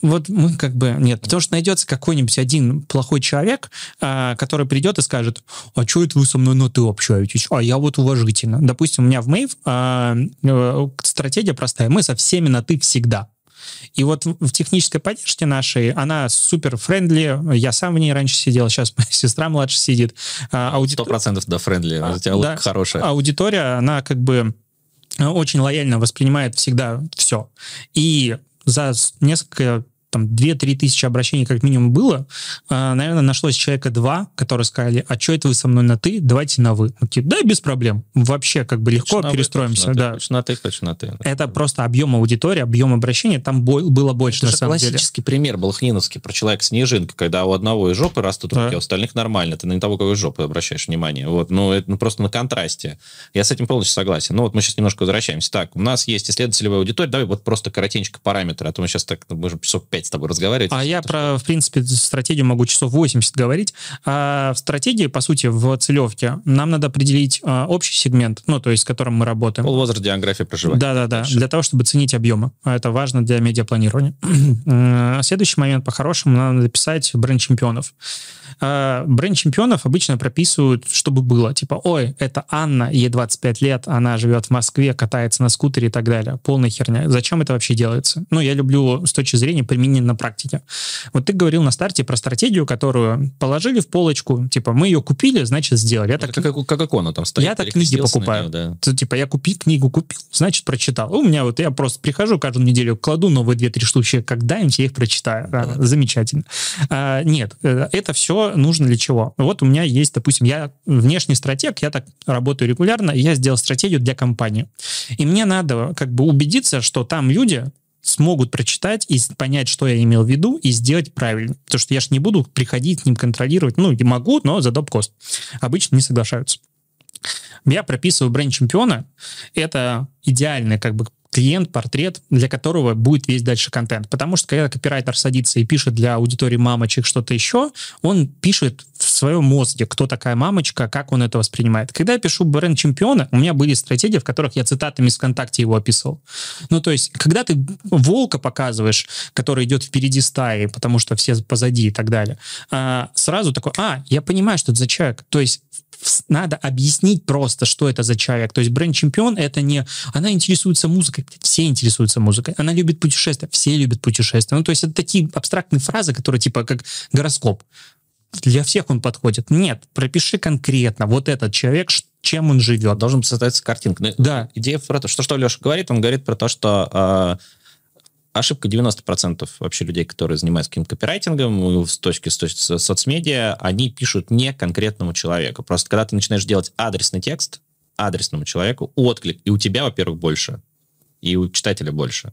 вот мы как бы... Нет, потому что найдется какой-нибудь один плохой человек, а, который придет и скажет, а что это вы со мной на ты общаетесь? А я вот уважительно. Допустим, у меня в Мейв а, э, стратегия простая. Мы со всеми на ты всегда. И вот в технической поддержке нашей, она супер friendly. Я сам в ней раньше сидел, сейчас моя сестра младше сидит. А, Сто процентов, да, friendly. У тебя да, хорошая. Аудитория, она как бы э, очень лояльно воспринимает всегда все. И за несколько там 2-3 тысячи обращений как минимум было, а, наверное, нашлось человека два, которые сказали, а что это вы со мной на «ты», давайте на «вы». Такие, да, без проблем. Вообще как бы легко хочу перестроимся. На да. Хочу на «ты», хочу на «ты». Это просто объем аудитории, объем обращения, там было больше, это на самом деле. классический пример Балахниновский про человека-снежинка, когда у одного из жопы растут руки, да. у остальных нормально. Ты на того, кого из жопы обращаешь внимание. Вот, ну, это ну, просто на контрасте. Я с этим полностью согласен. Ну, вот мы сейчас немножко возвращаемся. Так, у нас есть исследовательская аудитория, давай вот просто коротенько параметры, а то мы сейчас так, мы же часов 5 с тобой разговаривать. А я про, в принципе, стратегию могу часов 80 говорить. А в стратегии, по сути, в целевке нам надо определить а, общий сегмент, ну, то есть с которым мы работаем. Полвозраст, география проживания. Да-да-да, для того, чтобы ценить объемы. А это важно для медиапланирования. Следующий момент, по-хорошему, надо написать бренд чемпионов. А, бренд чемпионов обычно прописывают, чтобы было. Типа, ой, это Анна, ей 25 лет, она живет в Москве, катается на скутере и так далее. Полная херня. Зачем это вообще делается? Ну, я люблю с точки зрения применения на практике. Вот ты говорил на старте про стратегию, которую положили в полочку, типа, мы ее купили, значит, сделали. Я так, как, как икона там стоит. Я так книги покупаю. Нее, да. Типа, я купил книгу, купил, значит, прочитал. У меня вот, я просто прихожу каждую неделю, кладу новые две-три штуки, когда-нибудь я их прочитаю. Да. Замечательно. А, нет, э, это все нужно для чего? Вот у меня есть, допустим, я внешний стратег, я так работаю регулярно, я сделал стратегию для компании. И мне надо как бы убедиться, что там люди смогут прочитать и понять, что я имел в виду, и сделать правильно. Потому что я же не буду приходить к ним контролировать. Ну, и могу, но за доп-кост. Обычно не соглашаются. Я прописываю бренд чемпиона. Это идеальный как бы клиент, портрет, для которого будет весь дальше контент. Потому что когда копирайтер садится и пишет для аудитории мамочек что-то еще, он пишет в своем мозге, кто такая мамочка, как он это воспринимает. Когда я пишу бренд чемпиона, у меня были стратегии, в которых я цитатами из ВКонтакте его описывал. Ну, то есть, когда ты волка показываешь, который идет впереди стаи, потому что все позади и так далее, а, сразу такой, а, я понимаю, что это за человек. То есть надо объяснить просто, что это за человек. То есть бренд-чемпион — это не... Она интересуется музыкой, все интересуются музыкой. Она любит путешествия, все любят путешествия. Ну, то есть это такие абстрактные фразы, которые типа как гороскоп. Для всех он подходит. Нет, пропиши конкретно вот этот человек, чем он живет. Должен создаться картинка. Ну, да. Идея про то, что, что Леша говорит, он говорит про то, что э, ошибка 90% вообще людей, которые занимаются каким-то копирайтингом с точки, с точки соцмедиа, они пишут не конкретному человеку. Просто когда ты начинаешь делать адресный текст адресному человеку, отклик, и у тебя, во-первых, больше, и у читателя больше.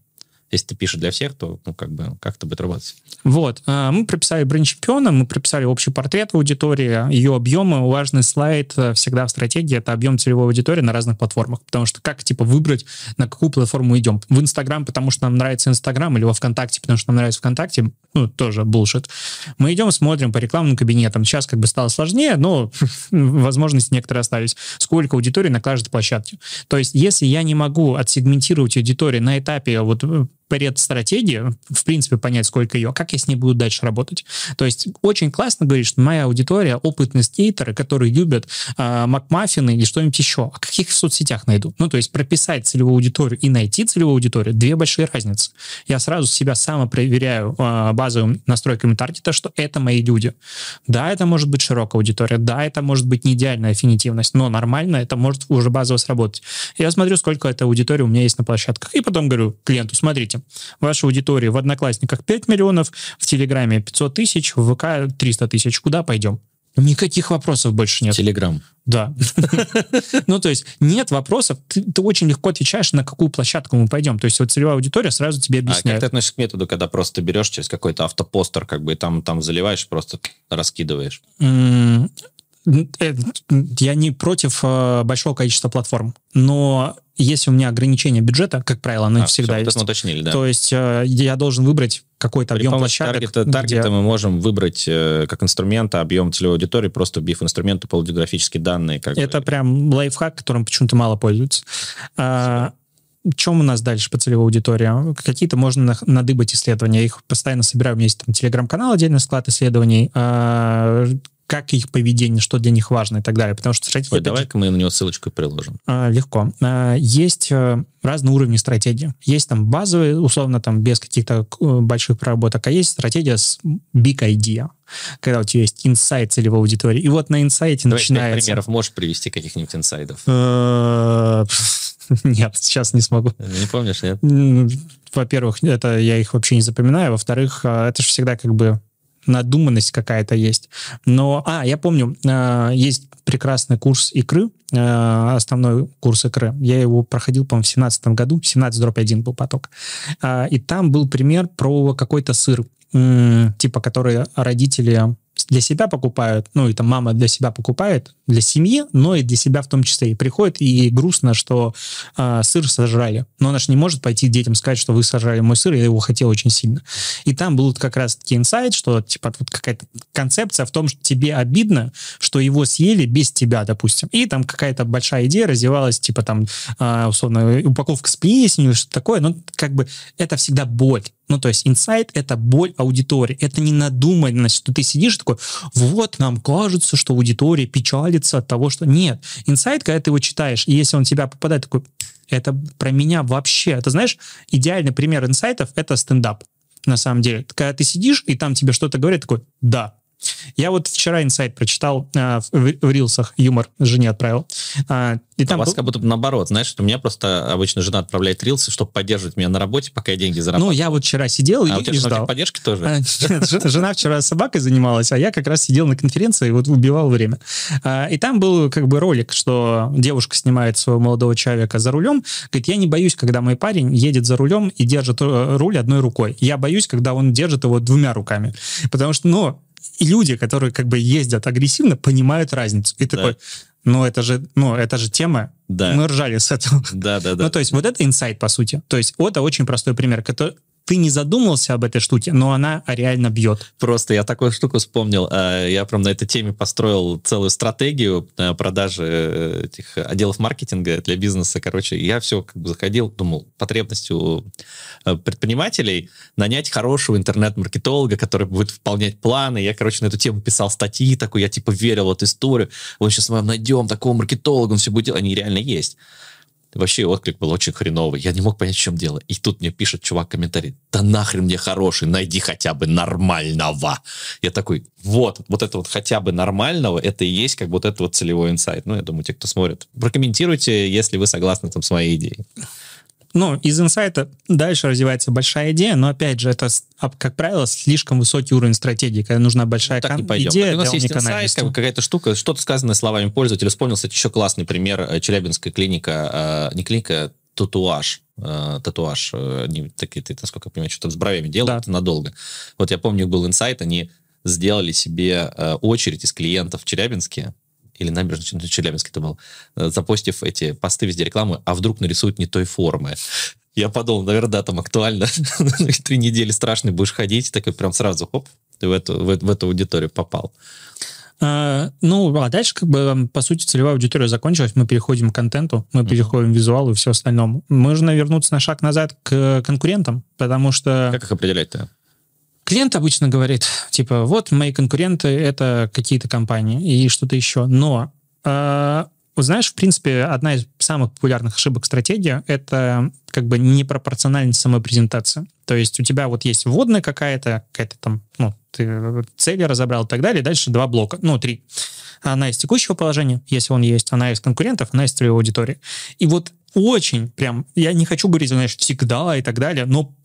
Если ты пишешь для всех, то ну, как бы как это будет работать? Вот. А, мы прописали бренд чемпиона, мы прописали общий портрет аудитории, ее объемы. Важный слайд э, всегда в стратегии — это объем целевой аудитории на разных платформах. Потому что как, типа, выбрать, на какую платформу идем? В Инстаграм, потому что нам нравится Инстаграм, или во ВКонтакте, потому что нам нравится ВКонтакте? Ну, тоже булшит. Мы идем, смотрим по рекламным кабинетам. Сейчас как бы стало сложнее, но возможности некоторые остались. Сколько аудитории на каждой площадке. То есть, если я не могу отсегментировать аудиторию на этапе вот предстратегии, в принципе, понять, сколько ее, как я с ней буду дальше работать. То есть очень классно говорить, что моя аудитория опытные скейтеры, которые любят э, макмаффины или что-нибудь еще. А каких в соцсетях найду? Ну, то есть прописать целевую аудиторию и найти целевую аудиторию — две большие разницы. Я сразу себя самопроверяю э, базовым настройками таргета, что это мои люди. Да, это может быть широкая аудитория, да, это может быть не идеальная аффинитивность, но нормально это может уже базово сработать. Я смотрю, сколько этой аудитории у меня есть на площадках, и потом говорю клиенту, смотрите, Смотрите, ваша аудитория в Одноклассниках 5 миллионов, в Телеграме 500 тысяч, в ВК 300 тысяч. Куда пойдем? Никаких вопросов больше нет. Телеграм. Да. Ну, то есть нет вопросов. Ты, очень легко отвечаешь, на какую площадку мы пойдем. То есть вот целевая аудитория сразу тебе объясняет. А как ты относишься к методу, когда просто берешь через какой-то автопостер, как бы и там, там заливаешь, просто раскидываешь? Э, я не против э, большого количества платформ, но если у меня ограничение бюджета, как правило, оно а, всегда все, есть. уточнили, да. То есть э, я должен выбрать какой-то объем площадок. Таргета, таргета где... мы можем выбрать как инструмента объем целевой аудитории, просто вбив инструменты полиграфические данные. Как Это бы. прям лайфхак, которым почему-то мало пользуются. А, чем у нас дальше по целевой аудитории? Какие-то можно надыбать исследования. Я их постоянно собираю. У меня есть там телеграм-канал, отдельный склад исследований. Как их поведение, что для них важно и так далее. Потому что стратегия... Ой, давай-ка мы на него ссылочку приложим. А, легко. А, есть а, разные уровни стратегии. Есть там базовые, условно, там без каких-то э, больших проработок, а есть стратегия с big idea, когда у тебя есть инсайт целевой аудитории. И вот на инсайте Давай начинается... примеров можешь привести каких-нибудь инсайдов? Э, нет, сейчас не смогу. Не помнишь, нет? Во-первых, это я их вообще не запоминаю. Во-вторых, это же всегда как бы надуманность какая-то есть. Но, а, я помню, э, есть прекрасный курс икры, э, основной курс икры. Я его проходил, по-моему, в 17 году, 17 дробь 1 был поток. Э, и там был пример про какой-то сыр, типа, который родители для себя покупают, ну, и там мама для себя покупает, для семьи, но и для себя в том числе. И приходит, и грустно, что э, сыр сожрали. Но она же не может пойти детям сказать, что вы сожрали мой сыр, я его хотел очень сильно. И там был как раз таки инсайт, что, типа, вот какая-то концепция в том, что тебе обидно, что его съели без тебя, допустим. И там какая-то большая идея развивалась, типа, там, э, условно, упаковка с плесенью, что-то такое. Но как бы это всегда боль. Ну, то есть инсайт — это боль аудитории. Это не надуманность, что ты сидишь такой, вот, нам кажется, что аудитория печалится от того, что... Нет. Инсайт, когда ты его читаешь, и если он тебя попадает, такой, это про меня вообще. Это, знаешь, идеальный пример инсайтов — это стендап, на самом деле. Когда ты сидишь, и там тебе что-то говорят, такой, да, я вот вчера инсайт прочитал э, в, в рилсах, юмор жене отправил. Э, и там а у вас был... как будто наоборот, знаешь, что у меня просто обычно жена отправляет рилсы, чтобы поддерживать меня на работе, пока я деньги зарабатываю. Ну, я вот вчера сидел а и, у тебя и ждал. поддержки тоже? А, нет, жена вчера собакой занималась, а я как раз сидел на конференции и вот убивал время. А, и там был как бы ролик, что девушка снимает своего молодого человека за рулем, говорит, я не боюсь, когда мой парень едет за рулем и держит э, руль одной рукой. Я боюсь, когда он держит его двумя руками. Потому что, ну, и люди, которые как бы ездят агрессивно, понимают разницу. И такой, ну это же, ну это же тема. Да. Мы ржали с этого. Да, да, да. Ну то есть вот это инсайт по сути. То есть вот это очень простой пример, который ты не задумался об этой штуке, но она реально бьет. Просто я такую штуку вспомнил. А, я прям на этой теме построил целую стратегию э, продажи э, этих отделов маркетинга для бизнеса. Короче, я все как бы заходил, думал, потребность у э, предпринимателей нанять хорошего интернет-маркетолога, который будет выполнять планы. Я, короче, на эту тему писал статьи такой, я типа верил в эту историю. Вот сейчас мы найдем такого маркетолога, он все будет делать. Они реально есть вообще отклик был очень хреновый. Я не мог понять, в чем дело. И тут мне пишет чувак комментарий, да нахрен мне хороший, найди хотя бы нормального. Я такой, вот, вот это вот хотя бы нормального, это и есть как вот это вот целевой инсайт. Ну, я думаю, те, кто смотрит, прокомментируйте, если вы согласны там с моей идеей. Ну, из инсайта дальше развивается большая идея, но, опять же, это, как правило, слишком высокий уровень стратегии, когда нужна большая ну, так не пойдем. идея У нас есть инсайт, как, какая-то штука, что-то сказанное словами пользователя. Вспомнил, кстати, еще классный пример. Э, Челябинская клиника, э, не клиника, татуаж, э, татуаж, они такие, ты, насколько я понимаю, что-то с бровями делают да. надолго. Вот я помню, был инсайт, они сделали себе очередь из клиентов в Челябинске, или набережной ну, Челябинск это был, э, запостив эти посты везде рекламы, а вдруг нарисуют не той формы. Я подумал, наверное, да, там актуально. Три недели страшный будешь ходить, такой прям сразу, хоп, ты в эту, в, в эту аудиторию попал. А, ну, а дальше, как бы, по сути, целевая аудитория закончилась, мы переходим к контенту, мы mm-hmm. переходим к визуалу и все остальному. Можно вернуться на шаг назад к конкурентам, потому что... Как их определять-то? Клиент обычно говорит, типа, вот мои конкуренты — это какие-то компании и что-то еще. Но, э, знаешь, в принципе, одна из самых популярных ошибок стратегии — это как бы непропорциональность самой презентации. То есть у тебя вот есть вводная какая-то, какая-то там, ну, ты цели разобрал и так далее, дальше два блока, ну, три. Она из текущего положения, если он есть, она из конкурентов, она из целевой аудитории. И вот очень прям, я не хочу говорить, знаешь, всегда и так далее, но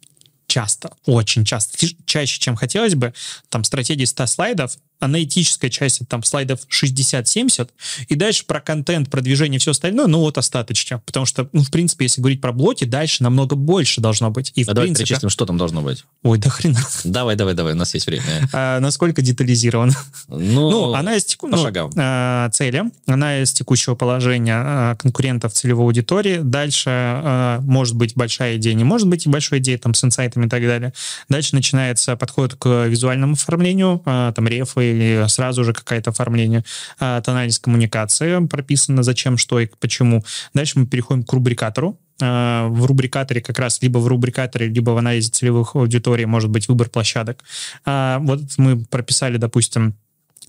часто, очень часто, чаще, чем хотелось бы, там стратегии 100 слайдов, аналитическая часть, там, слайдов 60-70, и дальше про контент, продвижение, все остальное, ну, вот остаточки. Потому что, ну, в принципе, если говорить про блоки, дальше намного больше должно быть. И, а в давай принципе... перечислим, что там должно быть. Ой, да хрена. Давай, давай, давай, у нас есть время. А, насколько детализировано? Ну, ну она из теку... ну, а, цели, она из текущего положения а, конкурентов целевой аудитории. Дальше а, может быть большая идея, не может быть большой идея, там, с инсайтами и так далее. Дальше начинается подход к визуальному оформлению, там, рефы или сразу же какое-то оформление, а, тональность коммуникации прописано, зачем, что и почему. Дальше мы переходим к рубрикатору, а, в рубрикаторе как раз либо в рубрикаторе, либо в анализе целевых аудиторий может быть выбор площадок. А, вот мы прописали, допустим,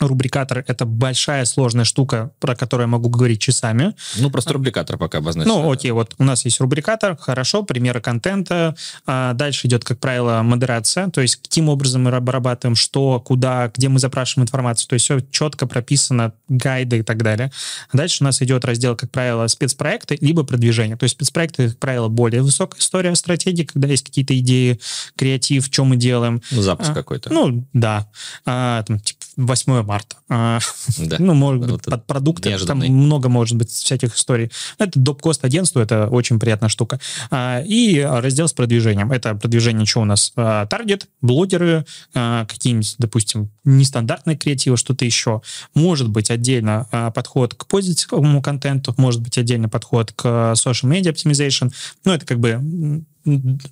рубрикатор — это большая сложная штука, про которую я могу говорить часами. Ну, просто рубрикатор пока обозначим. Ну, окей, вот у нас есть рубрикатор, хорошо, примеры контента. А дальше идет, как правило, модерация, то есть каким образом мы обрабатываем, что, куда, где мы запрашиваем информацию, то есть все четко прописано, гайды и так далее. Дальше у нас идет раздел, как правило, спецпроекты, либо продвижение. То есть спецпроекты, как правило, более высокая история стратегии, когда есть какие-то идеи, креатив, что мы делаем. Ну, запуск а, какой-то. Ну, да. А, там, типа, 8 марта. А, да. Ну, может быть, под продукты. Неожиданный. Там много может быть всяких историй. Это доп-кост агентству, это очень приятная штука. А, и раздел с продвижением. Это продвижение, что у нас? А, таргет, блогеры, какие-нибудь, допустим, нестандартные креативы, что-то еще. Может быть отдельно подход к пользовательскому контенту, может быть отдельно подход к social media optimization. Ну, это как бы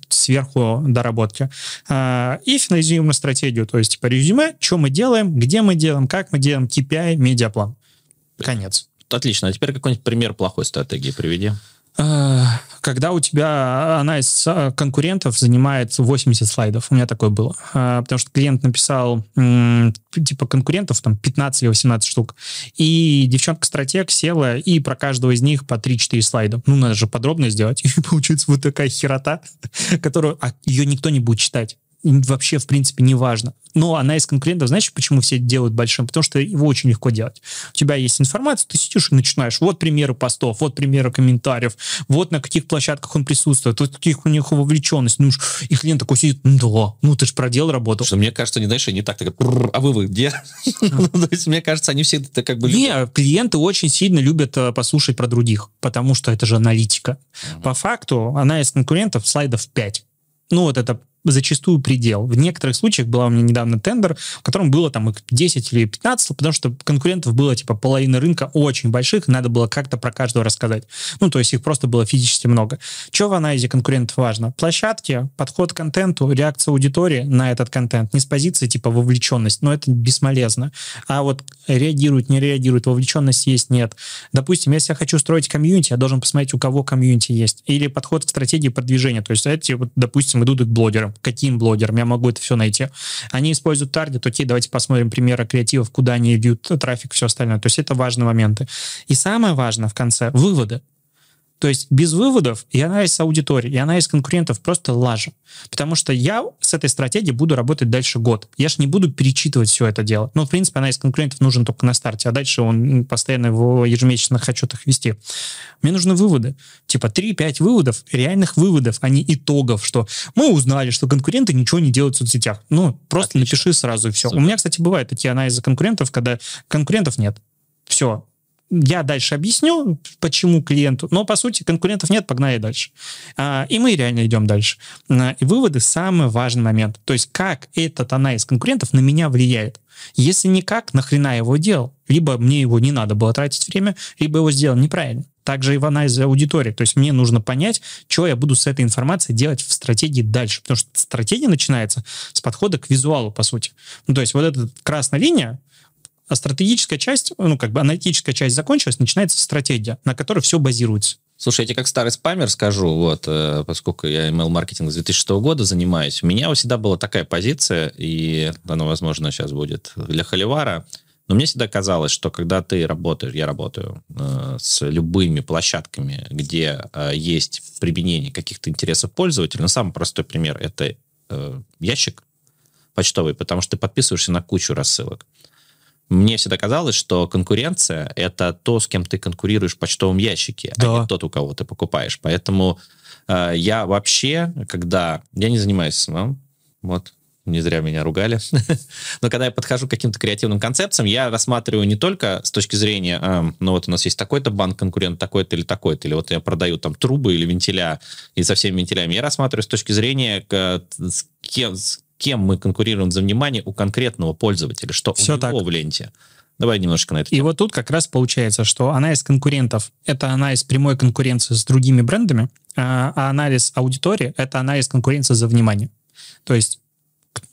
сверху доработки. А, и финализируем на стратегию, то есть типа резюме, что мы делаем, где мы делаем, как мы делаем, KPI, медиаплан. Конец. Отлично. А теперь какой-нибудь пример плохой стратегии приведи. А, когда у тебя она из а, конкурентов занимает 80 слайдов. У меня такое было. А, потому что клиент написал типа конкурентов там 15 или 18 штук. И девчонка-стратег села и про каждого из них по 3-4 слайда. Ну, надо же подробно сделать. И получается вот такая херота, которую а ее никто не будет читать вообще, в принципе, не важно. Но она из конкурентов, знаешь, почему все делают большим? Потому что его очень легко делать. У тебя есть информация, ты сидишь и начинаешь. Вот примеры постов, вот примеры комментариев, вот на каких площадках он присутствует, вот каких у них вовлеченность. Ну, и клиент такой сидит, да, ну ты же проделал работу. Что мне кажется, не знаешь, они так, так, а вы вы где? Ну, мне кажется, они все это как бы... Не, клиенты очень сильно любят э, послушать про других, потому что это же аналитика. По факту, она из конкурентов слайдов 5 ну, вот это зачастую предел. В некоторых случаях была у меня недавно тендер, в котором было там 10 или 15, потому что конкурентов было типа половина рынка очень больших, надо было как-то про каждого рассказать. Ну, то есть их просто было физически много. Что в анализе конкурентов важно? Площадки, подход к контенту, реакция аудитории на этот контент. Не с позиции типа вовлеченность, но это бесполезно. А вот реагирует, не реагирует, вовлеченность есть, нет. Допустим, если я хочу строить комьюнити, я должен посмотреть, у кого комьюнити есть. Или подход к стратегии продвижения. То есть эти, вот, допустим, идут к блогерам. Каким блогерам? Я могу это все найти. Они используют таргет. Окей, давайте посмотрим примеры креативов, куда они идут, трафик, все остальное. То есть это важные моменты. И самое важное в конце — выводы. То есть без выводов и анализ аудитории, и анализ конкурентов просто лажа. Потому что я с этой стратегией буду работать дальше год. Я же не буду перечитывать все это дело. Ну, в принципе, анализ конкурентов нужен только на старте, а дальше он постоянно в ежемесячных отчетах вести. Мне нужны выводы. Типа 3-5 выводов, реальных выводов, а не итогов, что мы узнали, что конкуренты ничего не делают в соцсетях. Ну, просто Отлично. напиши сразу и все. Супер. У меня, кстати, бывают такие анализы конкурентов, когда конкурентов нет. Все, я дальше объясню, почему клиенту, но, по сути, конкурентов нет, погнали дальше. А, и мы реально идем дальше. А, и выводы — самый важный момент. То есть, как этот анализ конкурентов на меня влияет. Если никак, нахрена его делал? Либо мне его не надо было тратить время, либо его сделал неправильно. Также и в анализе аудитории. То есть мне нужно понять, что я буду с этой информацией делать в стратегии дальше. Потому что стратегия начинается с подхода к визуалу, по сути. Ну, то есть вот эта красная линия, а стратегическая часть, ну, как бы аналитическая часть закончилась, начинается стратегия, на которой все базируется. Слушай, я тебе как старый спамер скажу, вот, э, поскольку я email-маркетинг с 2006 года занимаюсь, у меня всегда была такая позиция, и она, возможно, сейчас будет для Холивара, но мне всегда казалось, что когда ты работаешь, я работаю э, с любыми площадками, где э, есть применение каких-то интересов пользователя, ну, самый простой пример — это э, ящик почтовый, потому что ты подписываешься на кучу рассылок мне всегда казалось, что конкуренция — это то, с кем ты конкурируешь в почтовом ящике, да. а не тот, у кого ты покупаешь. Поэтому э, я вообще, когда... Я не занимаюсь SMM, вот, не зря меня ругали. Но когда я подхожу к каким-то креативным концепциям, я рассматриваю не только с точки зрения, э, ну вот у нас есть такой-то банк конкурент, такой-то или такой-то, или вот я продаю там трубы или вентиля, и со всеми вентилями. Я рассматриваю с точки зрения, к, с кем, с кем мы конкурируем за внимание у конкретного пользователя, что Все у него так. в ленте. Давай немножко на это. И тему. вот тут как раз получается, что анализ конкурентов — это анализ прямой конкуренции с другими брендами, а, а анализ аудитории — это анализ конкуренции за внимание. То есть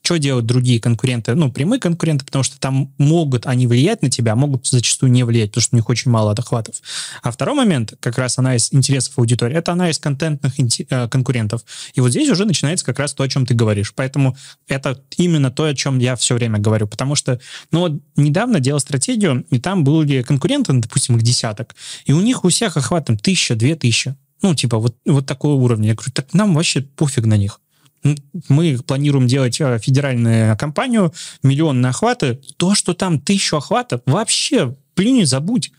что делают другие конкуренты, ну, прямые конкуренты, потому что там могут они влиять на тебя, а могут зачастую не влиять, потому что у них очень мало охватов. А второй момент, как раз анализ интересов аудитории, это анализ контентных э, конкурентов. И вот здесь уже начинается как раз то, о чем ты говоришь. Поэтому это именно то, о чем я все время говорю. Потому что, ну, вот недавно делал стратегию, и там были конкуренты, ну, допустим, их десяток, и у них у всех охват там тысяча, две тысячи. Ну, типа, вот, вот такого уровня. Я говорю, так нам вообще пофиг на них мы планируем делать э, федеральную кампанию, миллионные охваты, то, что там тысячу охватов, вообще плюни, забудь.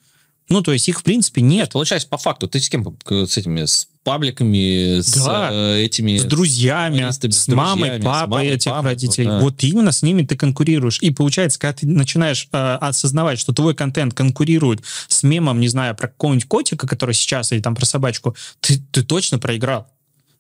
Ну, то есть их, в принципе, нет. Получается, по факту, ты с кем? С этими, с пабликами, с да, э, этими... С друзьями, с, с мамой, папой с мамой, этих папой, родителей. Да. Вот именно с ними ты конкурируешь. И получается, когда ты начинаешь э, осознавать, что твой контент конкурирует с мемом, не знаю, про какого-нибудь котика, который сейчас, или там про собачку, ты, ты точно проиграл.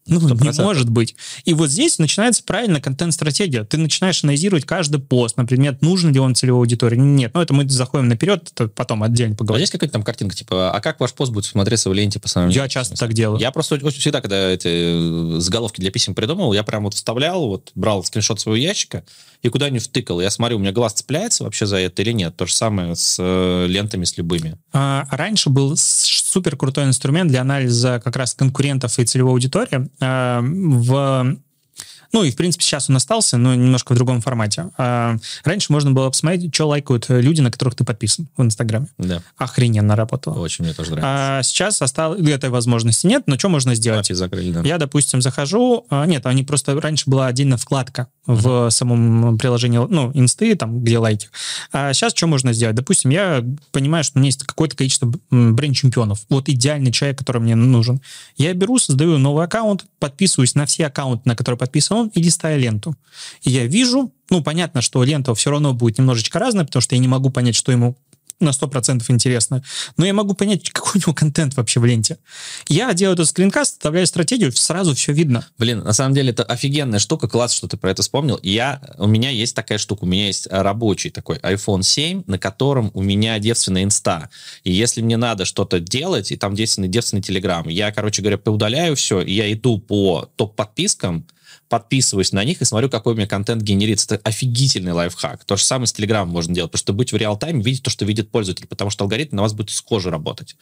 Ну, 100%. не может быть. И вот здесь начинается правильно контент-стратегия. Ты начинаешь анализировать каждый пост, например, нужен ли он целевой аудитории. Нет, ну это мы заходим наперед, это потом отдельно поговорим. А есть какая-то там картинка, типа, а как ваш пост будет смотреться в ленте по сравнению? Я часто так делаю. Я просто очень всегда, когда эти э, заголовки для писем придумывал, я прям вот вставлял, вот брал скриншот своего ящика и куда-нибудь втыкал. Я смотрю, у меня глаз цепляется вообще за это или нет. То же самое с э, лентами, с любыми. А, раньше был супер крутой инструмент для анализа как раз конкурентов и целевой аудитории. А, в ну и, в принципе, сейчас он остался, но немножко в другом формате. А, раньше можно было посмотреть, что лайкают люди, на которых ты подписан в Инстаграме. Да. Охрененно работало. Очень мне тоже нравится. А сейчас осталось... Этой возможности нет, но что можно сделать? закрыли, да. Я, допустим, захожу... А, нет, они просто... Раньше была отдельная вкладка в самом приложении, ну, инсты, там, где лайки. А сейчас что можно сделать? Допустим, я понимаю, что у меня есть какое-то количество бренд-чемпионов. Вот идеальный человек, который мне нужен. Я беру, создаю новый аккаунт, подписываюсь на все аккаунты, на которые подписан он, и листаю ленту. И я вижу, ну, понятно, что лента все равно будет немножечко разная, потому что я не могу понять, что ему на 100% интересно, но я могу понять, какой у него контент вообще в ленте. Я делаю этот скринкаст, вставляю стратегию, сразу все видно. Блин, на самом деле это офигенная штука, класс, что ты про это вспомнил. Я, у меня есть такая штука, у меня есть рабочий такой iPhone 7, на котором у меня девственная инста. И если мне надо что-то делать, и там девственный, девственный телеграм, я, короче говоря, поудаляю все, и я иду по топ-подпискам, подписываюсь на них и смотрю, какой у меня контент генерится. Это офигительный лайфхак. То же самое с Telegram можно делать, потому быть в реал-тайме, видеть то, что видит пользователь, потому что алгоритм на вас будет схоже работать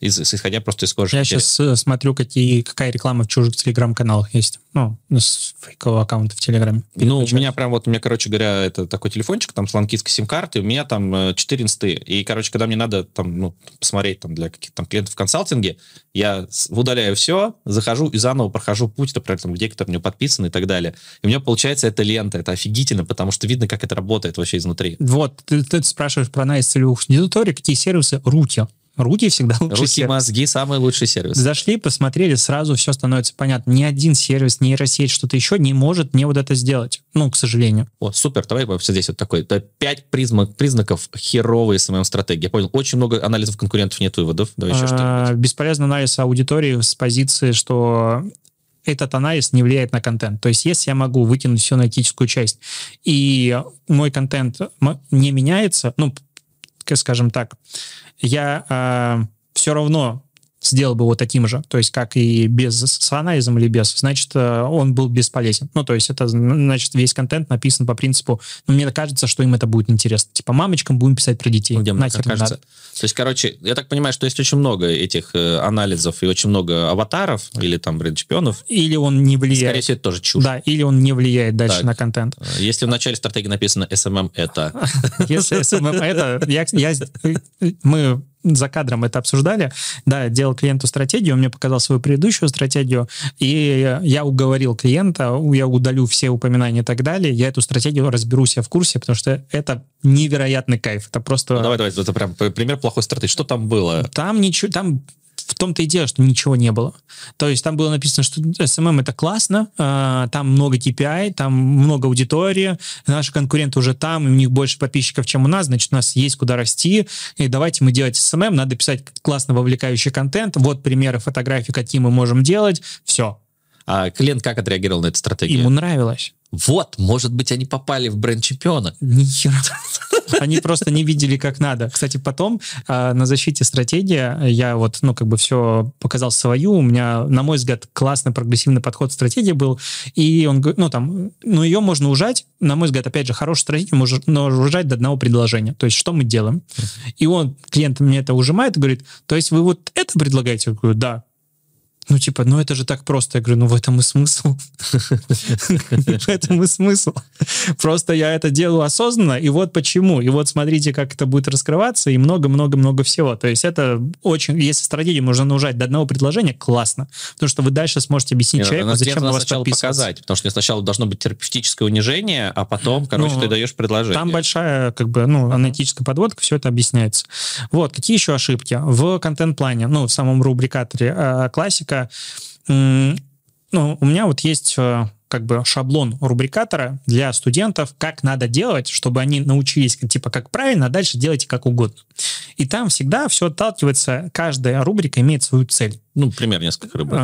из, исходя просто из кожи. Я сейчас э, смотрю, какие, какая реклама в чужих телеграм-каналах есть. Ну, с фейкового аккаунта в Телеграме. Ну, у меня прям вот, у меня, короче говоря, это такой телефончик, там с ланкистской сим-карты, у меня там 4 э, инсты. И, короче, когда мне надо там, ну, посмотреть там для каких-то там клиентов в консалтинге, я удаляю все, захожу и заново прохожу путь, например, там, где кто-то мне подписан и так далее. И у меня получается эта лента, это офигительно, потому что видно, как это работает вообще изнутри. Вот, ты, ты спрашиваешь про анализ целевых аудитории, какие сервисы? Руки. Руки всегда лучший Руки, сервис. мозги – самый лучший сервис. Зашли, посмотрели, сразу все становится понятно. Ни один сервис, нейросеть, что-то еще не может мне вот это сделать. Ну, к сожалению. О, супер, давай вообще здесь вот такой. Пять признак, признаков херовой СММ-стратегии. Я понял, очень много анализов конкурентов, нет выводов. Давай еще а, что Бесполезный анализ аудитории с позиции, что этот анализ не влияет на контент. То есть если я могу выкинуть всю аналитическую часть, и мой контент не меняется, ну, скажем так, я э, все равно сделал бы его таким же, то есть как и без с анализом или без, значит, э, он был бесполезен. Ну, то есть это, значит, весь контент написан по принципу, ну, мне кажется, что им это будет интересно. Типа, мамочкам будем писать про детей. Где мне кажется. Надо. То есть, короче, я так понимаю, что есть очень много этих э, анализов и очень много аватаров или там бренд-чемпионов. Или он не влияет. Скорее всего, это тоже чушь. Да, или он не влияет дальше так. на контент. Э, если в начале стратегии написано SMM это... Если SMM это... Мы за кадром это обсуждали. Да, делал клиенту стратегию, он мне показал свою предыдущую стратегию, и я уговорил клиента, я удалю все упоминания и так далее, я эту стратегию разберусь я в курсе, потому что это невероятный кайф. Это просто... Ну, давай, давай, это прям пример плохой стратегии. Что там было? Там ничего, там в том-то и дело, что ничего не было. То есть там было написано, что SMM это классно, э, там много KPI, там много аудитории, наши конкуренты уже там, и у них больше подписчиков, чем у нас, значит, у нас есть куда расти, и давайте мы делать SMM, надо писать классно вовлекающий контент, вот примеры фотографий, какие мы можем делать, все. А клиент как отреагировал на эту стратегию? Ему нравилось. Вот, может быть, они попали в бренд чемпиона. Ни хера. Они просто не видели, как надо. Кстати, потом э, на защите стратегии я вот, ну, как бы все показал свою. У меня, на мой взгляд, классный прогрессивный подход стратегии был. И он ну, там, ну, ее можно ужать. На мой взгляд, опять же, хорошую стратегию можно ужать до одного предложения. То есть, что мы делаем? И он, клиент мне это ужимает и говорит, то есть, вы вот это предлагаете? Я говорю, да. Ну, типа, ну это же так просто. Я говорю, ну в этом и смысл. В этом и смысл. Просто я это делаю осознанно, и вот почему. И вот смотрите, как это будет раскрываться, и много-много-много всего. То есть это очень... Если стратегию можно наужать до одного предложения, классно. Потому что вы дальше сможете объяснить человеку, зачем на вас показать. Потому что сначала должно быть терапевтическое унижение, а потом, короче, ну, ты даешь предложение. Там большая, как бы, ну, аналитическая подводка, все это объясняется. Вот, какие еще ошибки? В контент-плане, ну, в самом рубрикаторе э, классика рубрика. Ну, у меня вот есть э, как бы шаблон рубрикатора для студентов, как надо делать, чтобы они научились, типа, как правильно, а дальше делайте как угодно. И там всегда все отталкивается, каждая рубрика имеет свою цель. Ну, пример несколько рубрик.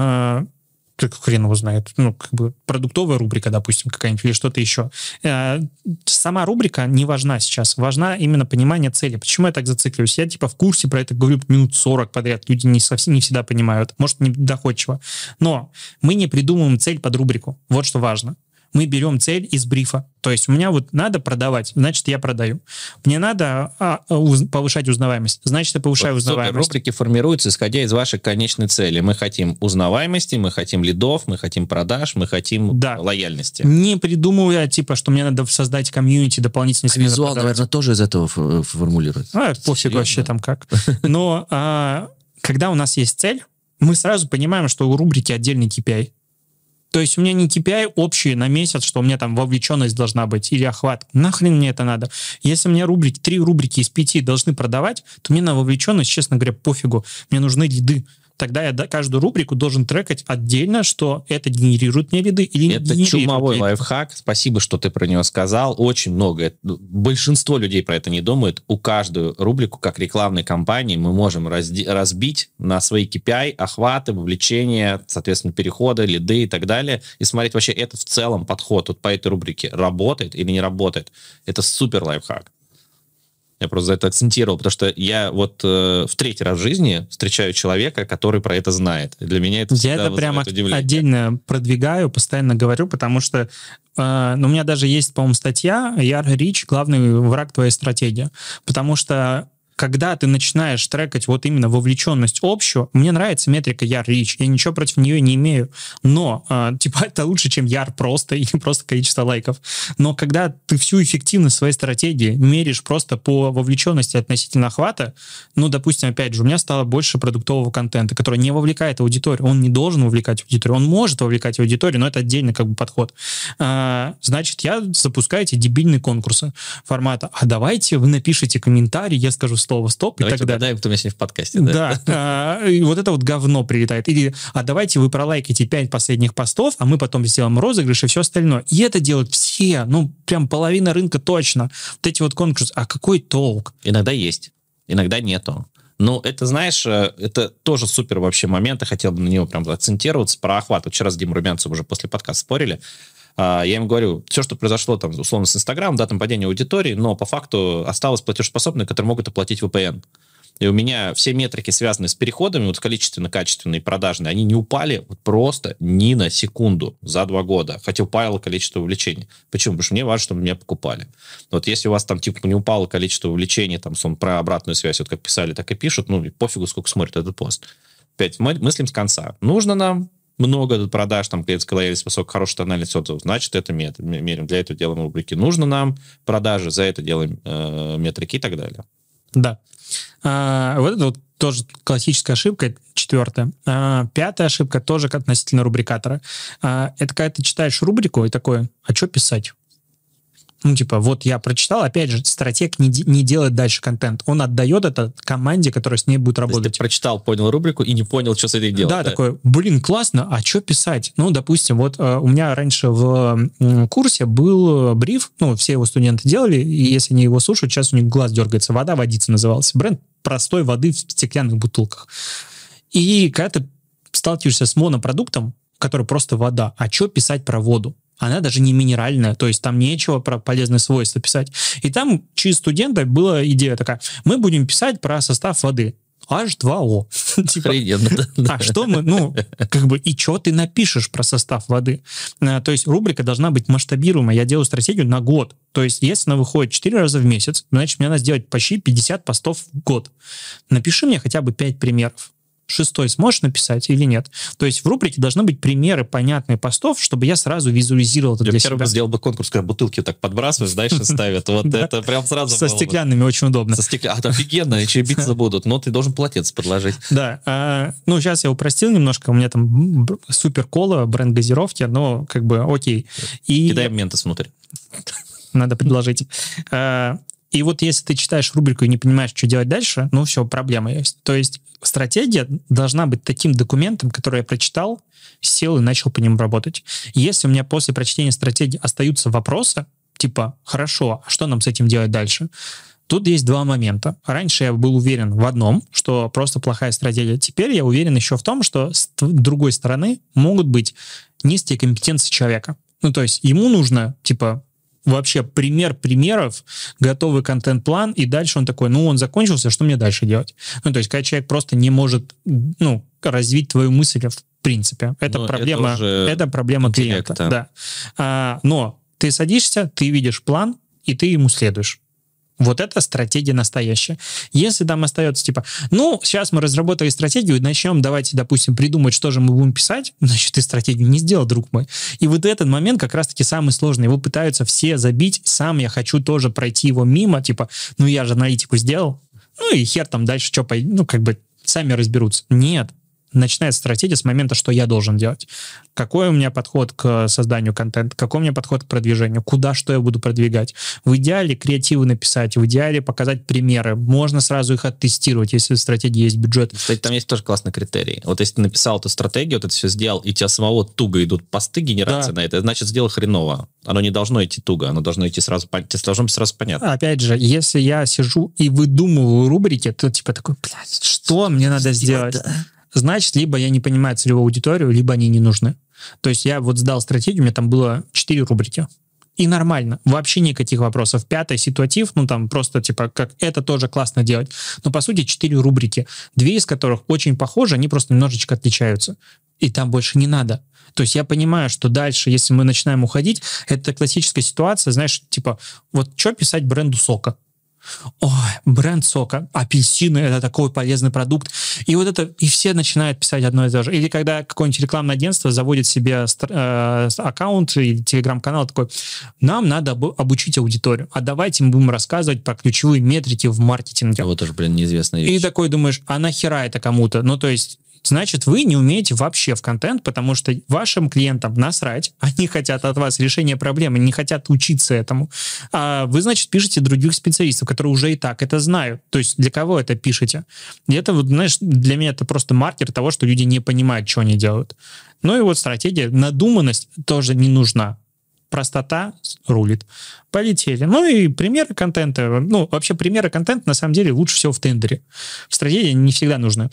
Хрен его знает, ну, как бы продуктовая рубрика, допустим, какая-нибудь, или что-то еще. Э, сама рубрика не важна сейчас, важна именно понимание цели. Почему я так зацикливаюсь? Я, типа, в курсе про это говорю минут 40 подряд, люди не совсем не всегда понимают, может, не доходчиво. Но мы не придумываем цель под рубрику, вот что важно мы берем цель из брифа. То есть у меня вот надо продавать, значит, я продаю. Мне надо а, уз, повышать узнаваемость, значит, я повышаю вот, узнаваемость. Рубрики формируются, исходя из вашей конечной цели. Мы хотим узнаваемости, мы хотим лидов, мы хотим продаж, мы хотим да. лояльности. Не придумывая, типа, что мне надо создать комьюнити дополнительный. А визуал, наверное, тоже из этого формулируется. А, пофиг вообще там как. Но а, когда у нас есть цель, мы сразу понимаем, что у рубрики отдельный KPI. То есть у меня не KPI общий на месяц, что у меня там вовлеченность должна быть или охват. Нахрен мне это надо? Если мне рубрики, три рубрики из пяти должны продавать, то мне на вовлеченность, честно говоря, пофигу. Мне нужны лиды. Тогда я каждую рубрику должен трекать отдельно, что это генерирует мне лиды или это не чумовой лиды. лайфхак. Спасибо, что ты про него сказал. Очень много. Ну, большинство людей про это не думают. У каждую рубрику, как рекламной кампании, мы можем разди- разбить на свои KPI, охваты, вовлечения, соответственно, переходы, лиды и так далее, и смотреть вообще это в целом подход вот по этой рубрике работает или не работает. Это супер лайфхак. Я просто за это акцентировал, потому что я вот э, в третий раз в жизни встречаю человека, который про это знает. И для меня это Я это прямо отдельно продвигаю, постоянно говорю, потому что э, ну, у меня даже есть, по-моему, статья «Яр Рич. Главный враг твоей стратегии». Потому что когда ты начинаешь трекать вот именно вовлеченность общую, мне нравится метрика яр рич, я ничего против нее не имею, но э, типа это лучше, чем яр просто или просто количество лайков. Но когда ты всю эффективность своей стратегии меришь просто по вовлеченности относительно охвата, ну, допустим, опять же, у меня стало больше продуктового контента, который не вовлекает аудиторию, он не должен вовлекать аудиторию, он может вовлекать аудиторию, но это отдельный как бы подход. А, значит, я запускаю эти дебильные конкурсы формата, а давайте вы напишите комментарий, я скажу слово стоп Давайте и так далее. кто у меня сегодня в подкасте. Да, да а, и вот это вот говно прилетает. Или, а давайте вы пролайкайте пять последних постов, а мы потом сделаем розыгрыш и все остальное. И это делают все, ну, прям половина рынка точно. Вот эти вот конкурсы. А какой толк? Иногда есть, иногда нету. Ну, это, знаешь, э, это тоже супер вообще момент, я хотел бы на него прям акцентироваться, про охват. Вчера с Димой Румянцевым уже после подкаста спорили. А, я им говорю, все, что произошло там, условно, с Инстаграм, да, там падение аудитории, но по факту осталось платежеспособные, которые могут оплатить VPN. И у меня все метрики, связанные с переходами, вот количественно-качественные, продажные, они не упали вот просто ни на секунду за два года, хотя упало количество увлечений. Почему? Потому что мне важно, чтобы меня покупали. Вот если у вас там типа не упало количество увлечений, там, сон про обратную связь, вот как писали, так и пишут, ну, пофигу, сколько смотрят этот пост. Опять мыслим с конца. Нужно нам много продаж, там, клиентской лояльность высокая, хорошая тональность отзывов, значит, это мерим. Для этого делаем рубрики. Нужно нам продажи, за это делаем э, метрики и так далее. Да. А, вот это вот тоже классическая ошибка, четвертая. А, пятая ошибка тоже относительно рубрикатора. А, это когда ты читаешь рубрику и такой, а что писать? Ну, типа, вот я прочитал, опять же, стратег не, не делает дальше контент. Он отдает это команде, которая с ней будет работать. То есть ты прочитал, понял рубрику и не понял, что с этой делать. Да, да? такой, блин, классно, а что писать? Ну, допустим, вот э, у меня раньше в э, курсе был бриф, ну, все его студенты делали, и если они его слушают, сейчас у них глаз дергается. «Вода водица» назывался. Бренд простой воды в стеклянных бутылках. И когда ты сталкиваешься с монопродуктом, который просто вода, а что писать про воду? Она даже не минеральная, то есть там нечего про полезные свойства писать. И там через студента была идея такая, мы будем писать про состав воды. H2O. типа, а что мы, ну, как бы, и что ты напишешь про состав воды? А, то есть рубрика должна быть масштабируемая. Я делаю стратегию на год. То есть если она выходит 4 раза в месяц, значит, мне надо сделать почти 50 постов в год. Напиши мне хотя бы 5 примеров шестой сможешь написать или нет. То есть в рубрике должны быть примеры понятные постов, чтобы я сразу визуализировал это я для себя. сделал бы конкурс, когда бутылки так подбрасываешь, дальше ставят. Вот это прям сразу Со стеклянными очень удобно. Со стекля... А, офигенно, еще биться будут, но ты должен платец подложить. Да. А, ну, сейчас я упростил немножко, у меня там супер кола, бренд газировки, но как бы окей. И... Кидаем ментос внутрь. Надо предложить. И вот если ты читаешь рубрику и не понимаешь, что делать дальше, ну все, проблема есть. То есть стратегия должна быть таким документом, который я прочитал, сел и начал по нему работать. Если у меня после прочтения стратегии остаются вопросы, типа, хорошо, а что нам с этим делать дальше? Тут есть два момента. Раньше я был уверен в одном, что просто плохая стратегия. Теперь я уверен еще в том, что с другой стороны могут быть низкие компетенции человека. Ну, то есть ему нужно, типа, вообще пример примеров, готовый контент-план, и дальше он такой, ну, он закончился, что мне дальше делать? Ну, то есть, когда человек просто не может, ну, развить твою мысль в принципе. Это но проблема, это, это проблема клиента. Да. А, но ты садишься, ты видишь план, и ты ему следуешь. Вот это стратегия настоящая. Если там остается типа, ну, сейчас мы разработали стратегию, начнем, давайте, допустим, придумать, что же мы будем писать, значит, ты стратегию не сделал, друг мой. И вот этот момент как раз-таки самый сложный. Его пытаются все забить, сам я хочу тоже пройти его мимо, типа, ну, я же аналитику сделал, ну, и хер там дальше что, ну, как бы сами разберутся. Нет, начинается стратегия с момента, что я должен делать. Какой у меня подход к созданию контента, какой у меня подход к продвижению, куда что я буду продвигать. В идеале креативы написать, в идеале показать примеры. Можно сразу их оттестировать, если в стратегии есть бюджет. Кстати, там есть тоже классный критерий. Вот если ты написал эту стратегию, вот это все сделал, и тебя самого туго идут посты генерации да. на это, значит, сделал хреново. Оно не должно идти туго, оно должно идти сразу, тебе должно быть сразу понятно. Опять же, если я сижу и выдумываю рубрики, то типа такой, блядь, что мне надо сделать? Да значит, либо я не понимаю целевую аудиторию, либо они не нужны. То есть я вот сдал стратегию, у меня там было 4 рубрики. И нормально, вообще никаких вопросов. Пятый ситуатив, ну там просто типа, как это тоже классно делать. Но по сути четыре рубрики, две из которых очень похожи, они просто немножечко отличаются. И там больше не надо. То есть я понимаю, что дальше, если мы начинаем уходить, это классическая ситуация, знаешь, типа, вот что писать бренду сока? Ой, бренд сока, апельсины, это такой полезный продукт. И вот это, и все начинают писать одно и то же. Или когда какое-нибудь рекламное агентство заводит себе э, аккаунт или телеграм-канал такой, нам надо обучить аудиторию, а давайте мы будем рассказывать про ключевые метрики в маркетинге. Вот тоже, блин, неизвестная вещь. И такой думаешь, а нахера это кому-то? Ну, то есть значит, вы не умеете вообще в контент, потому что вашим клиентам насрать, они хотят от вас решения проблемы, не хотят учиться этому. А вы, значит, пишете других специалистов, которые уже и так это знают. То есть для кого это пишете? И это, вот, знаешь, для меня это просто маркер того, что люди не понимают, что они делают. Ну и вот стратегия, надуманность тоже не нужна простота рулит. Полетели. Ну и примеры контента. Ну, вообще примеры контента на самом деле лучше всего в тендере. Стратегия не всегда нужна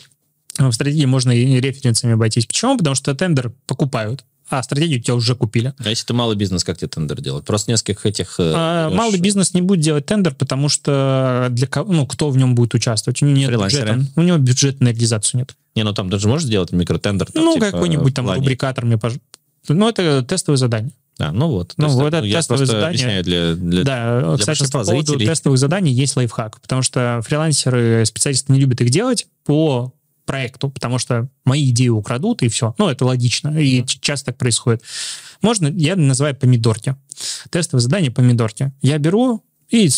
в стратегии можно и референсами обойтись. Почему? Потому что тендер покупают а стратегию тебя уже купили. А если ты малый бизнес, как тебе тендер делать? Просто нескольких этих... Э, а, малый бизнес не будет делать тендер, потому что для кого, ну, кто в нем будет участвовать? У него нет бюджета. У него бюджета на реализацию нет. Не, ну там даже можешь сделать микротендер? Там, ну, типа, какой-нибудь там рубрикатор мне, пож... Ну, это тестовое задание. А, ну вот. Ну, вот это ну, тестовое задание. для, для Да, для кстати, по поводу зрителей. тестовых заданий есть лайфхак, потому что фрилансеры, специалисты не любят их делать по проекту, потому что мои идеи украдут, и все. Ну, это логично, и mm-hmm. часто так происходит. Можно, я называю помидорки. Тестовое задание помидорки. Я беру и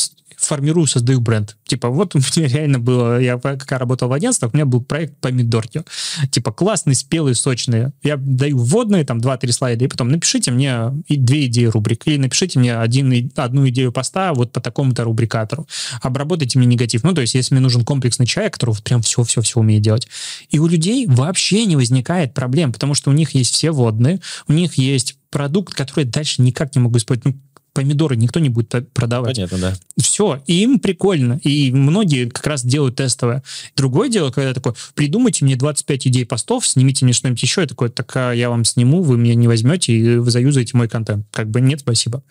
формирую, создаю бренд. Типа, вот у меня реально было, я когда работал в агентствах, у меня был проект помидорки. Типа, классный, спелый, сочный. Я даю вводные, там, 2-3 слайда, и потом напишите мне две идеи рубрик, или напишите мне один, одну идею поста вот по такому-то рубрикатору. Обработайте мне негатив. Ну, то есть, если мне нужен комплексный человек, который вот прям все-все-все умеет делать. И у людей вообще не возникает проблем, потому что у них есть все водные, у них есть продукт, который дальше никак не могу использовать. Ну, помидоры никто не будет продавать. Понятно, да. Все, и им прикольно. И многие как раз делают тестовое. Другое дело, когда такой, придумайте мне 25 идей постов, снимите мне что-нибудь еще. Я такой, так а я вам сниму, вы меня не возьмете, и вы заюзаете мой контент. Как бы нет, спасибо.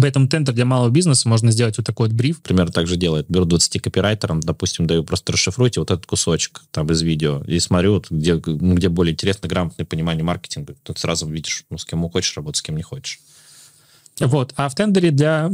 Поэтому тендер для малого бизнеса можно сделать вот такой вот бриф. Примерно так же делает. Беру 20 копирайтером, допустим, даю просто расшифруйте вот этот кусочек там из видео и смотрю, вот, где, где более интересно, грамотное понимание маркетинга. Тут сразу видишь, ну, с кем хочешь работать, с кем не хочешь. Вот. А в тендере для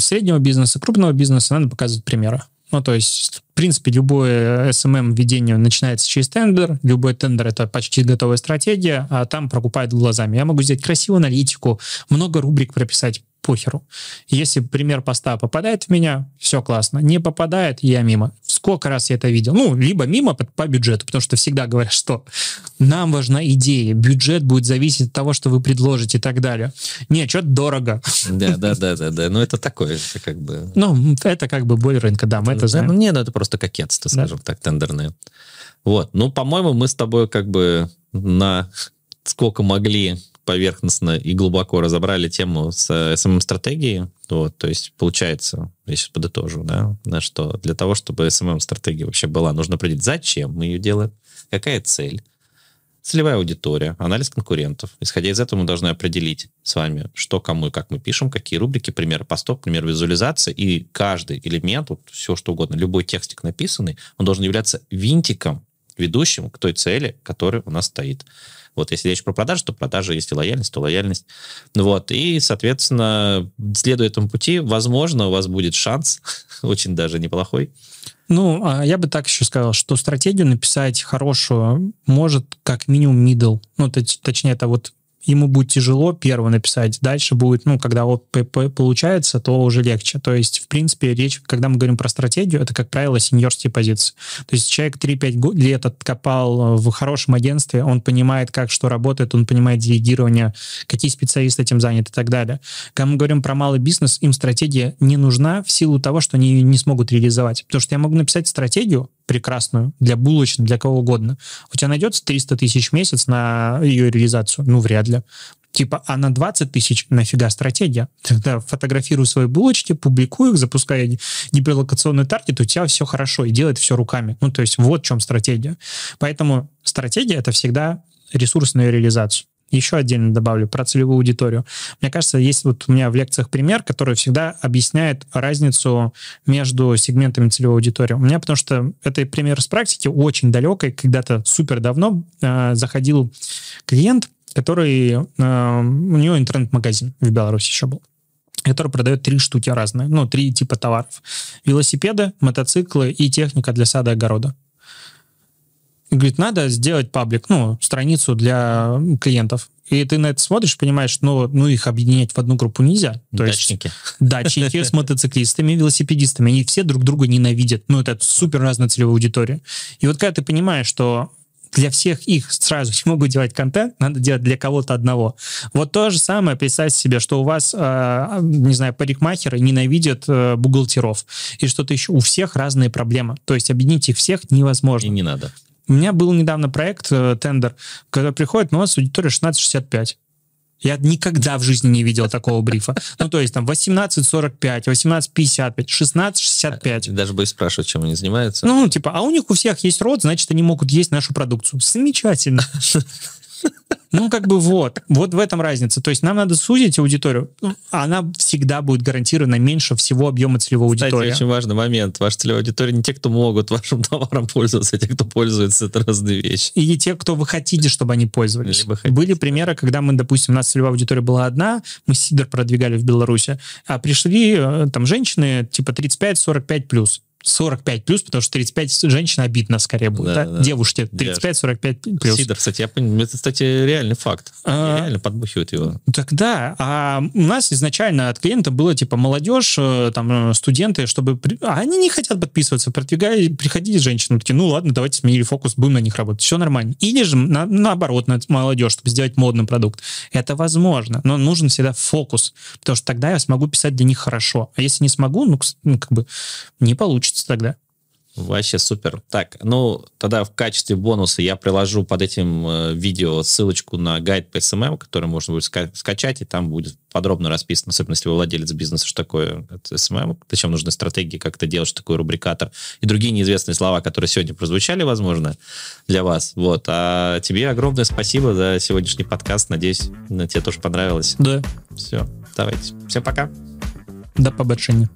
среднего бизнеса, крупного бизнеса надо показывать примеры. Ну, то есть, в принципе, любое SMM-введение начинается через тендер. Любой тендер — это почти готовая стратегия, а там прокупают глазами. Я могу сделать красивую аналитику, много рубрик прописать, похеру. Если пример поста попадает в меня, все классно. Не попадает, я мимо. Сколько раз я это видел? Ну, либо мимо по, по бюджету, потому что всегда говорят, что нам важна идея, бюджет будет зависеть от того, что вы предложите и так далее. Не, что-то дорого. Да, да, да, да, да. Ну, это такое, это как бы... Ну, это как бы боль рынка, да, мы это знаем. Не, ну, это просто кокетство, скажем так, тендерное. Вот, ну, по-моему, мы с тобой как бы на сколько могли поверхностно и глубоко разобрали тему с SMM-стратегией. Вот, то есть, получается, я сейчас подытожу, да, на что для того, чтобы SMM-стратегия вообще была, нужно определить, зачем мы ее делаем, какая цель, целевая аудитория, анализ конкурентов. Исходя из этого мы должны определить с вами, что кому и как мы пишем, какие рубрики, примеры постов, пример визуализации, и каждый элемент, вот все что угодно, любой текстик написанный, он должен являться винтиком, ведущим к той цели, которая у нас стоит. Вот если речь про продажи, то продажи, если лояльность, то лояльность. Вот, и, соответственно, следуя этому пути, возможно, у вас будет шанс, очень даже неплохой. Ну, а я бы так еще сказал, что стратегию написать хорошую может как минимум middle. Ну, точнее, это вот ему будет тяжело первого написать. Дальше будет, ну, когда вот получается, то уже легче. То есть, в принципе, речь, когда мы говорим про стратегию, это, как правило, сеньорские позиции. То есть человек 3-5 лет откопал в хорошем агентстве, он понимает, как что работает, он понимает делегирование, какие специалисты этим заняты и так далее. Когда мы говорим про малый бизнес, им стратегия не нужна в силу того, что они ее не смогут реализовать. Потому что я могу написать стратегию прекрасную для булочной, для кого угодно. У тебя найдется 300 тысяч в месяц на ее реализацию? Ну, вряд ли. Типа, а на 20 тысяч нафига стратегия? Тогда фотографируй свои булочки, публикуй их, запускай непрелокационный таргет, у тебя все хорошо, и делает все руками. Ну, то есть вот в чем стратегия. Поэтому стратегия — это всегда ресурс на реализацию. Еще отдельно добавлю про целевую аудиторию. Мне кажется, есть вот у меня в лекциях пример, который всегда объясняет разницу между сегментами целевой аудитории. У меня, потому что это пример с практики очень далекой, когда-то супер давно э, заходил клиент, который... Э, у него интернет-магазин в Беларуси еще был который продает три штуки разные, ну, три типа товаров. Велосипеды, мотоциклы и техника для сада и огорода говорит, надо сделать паблик, ну, страницу для клиентов. И ты на это смотришь, понимаешь, ну, ну их объединять в одну группу нельзя. То дачники. Есть, дачники с мотоциклистами, велосипедистами, они все друг друга ненавидят. Ну, это супер разная целевая аудитория. И вот когда ты понимаешь, что для всех их сразу не могут делать контент, надо делать для кого-то одного. Вот то же самое, представьте себе, что у вас, э, не знаю, парикмахеры ненавидят э, бухгалтеров, и что-то еще. У всех разные проблемы. То есть объединить их всех невозможно. И не надо. У меня был недавно проект, э, тендер, когда приходит, ну, у нас аудитория 1665. Я никогда в жизни не видел такого брифа. Ну, то есть там 18.45, 18.55, 16.65. Даже боюсь спрашивать, чем они занимаются. Ну, типа, а у них у всех есть род, значит, они могут есть нашу продукцию. Замечательно. Ну, как бы вот. Вот в этом разница. То есть нам надо сузить аудиторию. Она всегда будет гарантированно меньше всего объема целевой Кстати, аудитории. очень важный момент. Ваша целевая аудитория не те, кто могут вашим товаром пользоваться, а те, кто пользуется. Это разные вещи. И те, кто вы хотите, чтобы они пользовались. Были примеры, когда мы, допустим, у нас целевая аудитория была одна, мы сидор продвигали в Беларуси, а пришли э, там женщины типа 35-45 плюс. 45 плюс, потому что 35 женщин обидно скорее будет. Да, да? Да. Девушки 35-45 плюс. Сидор, кстати, я понимаю, это, кстати, реальный факт. А, реально подбухивают его. Тогда, а у нас изначально от клиента было типа молодежь, э, там э, студенты, чтобы... А они не хотят подписываться, продвигая, приходили женщины, такие, ну ладно, давайте сменили фокус, будем на них работать. Все нормально. Или же на, наоборот, на молодежь, чтобы сделать модный продукт. Это возможно, но нужен всегда фокус, потому что тогда я смогу писать для них хорошо. А если не смогу, ну, ну как бы не получится получится тогда. Вообще супер. Так, ну, тогда в качестве бонуса я приложу под этим э, видео ссылочку на гайд по SMM, который можно будет ска- скачать, и там будет подробно расписано, особенно если вы владелец бизнеса, что такое SMM, зачем нужны стратегии, как это делать, что такое рубрикатор, и другие неизвестные слова, которые сегодня прозвучали, возможно, для вас. Вот. А тебе огромное спасибо за сегодняшний подкаст. Надеюсь, тебе тоже понравилось. Да. Все. Давайте. Всем пока. До побачення.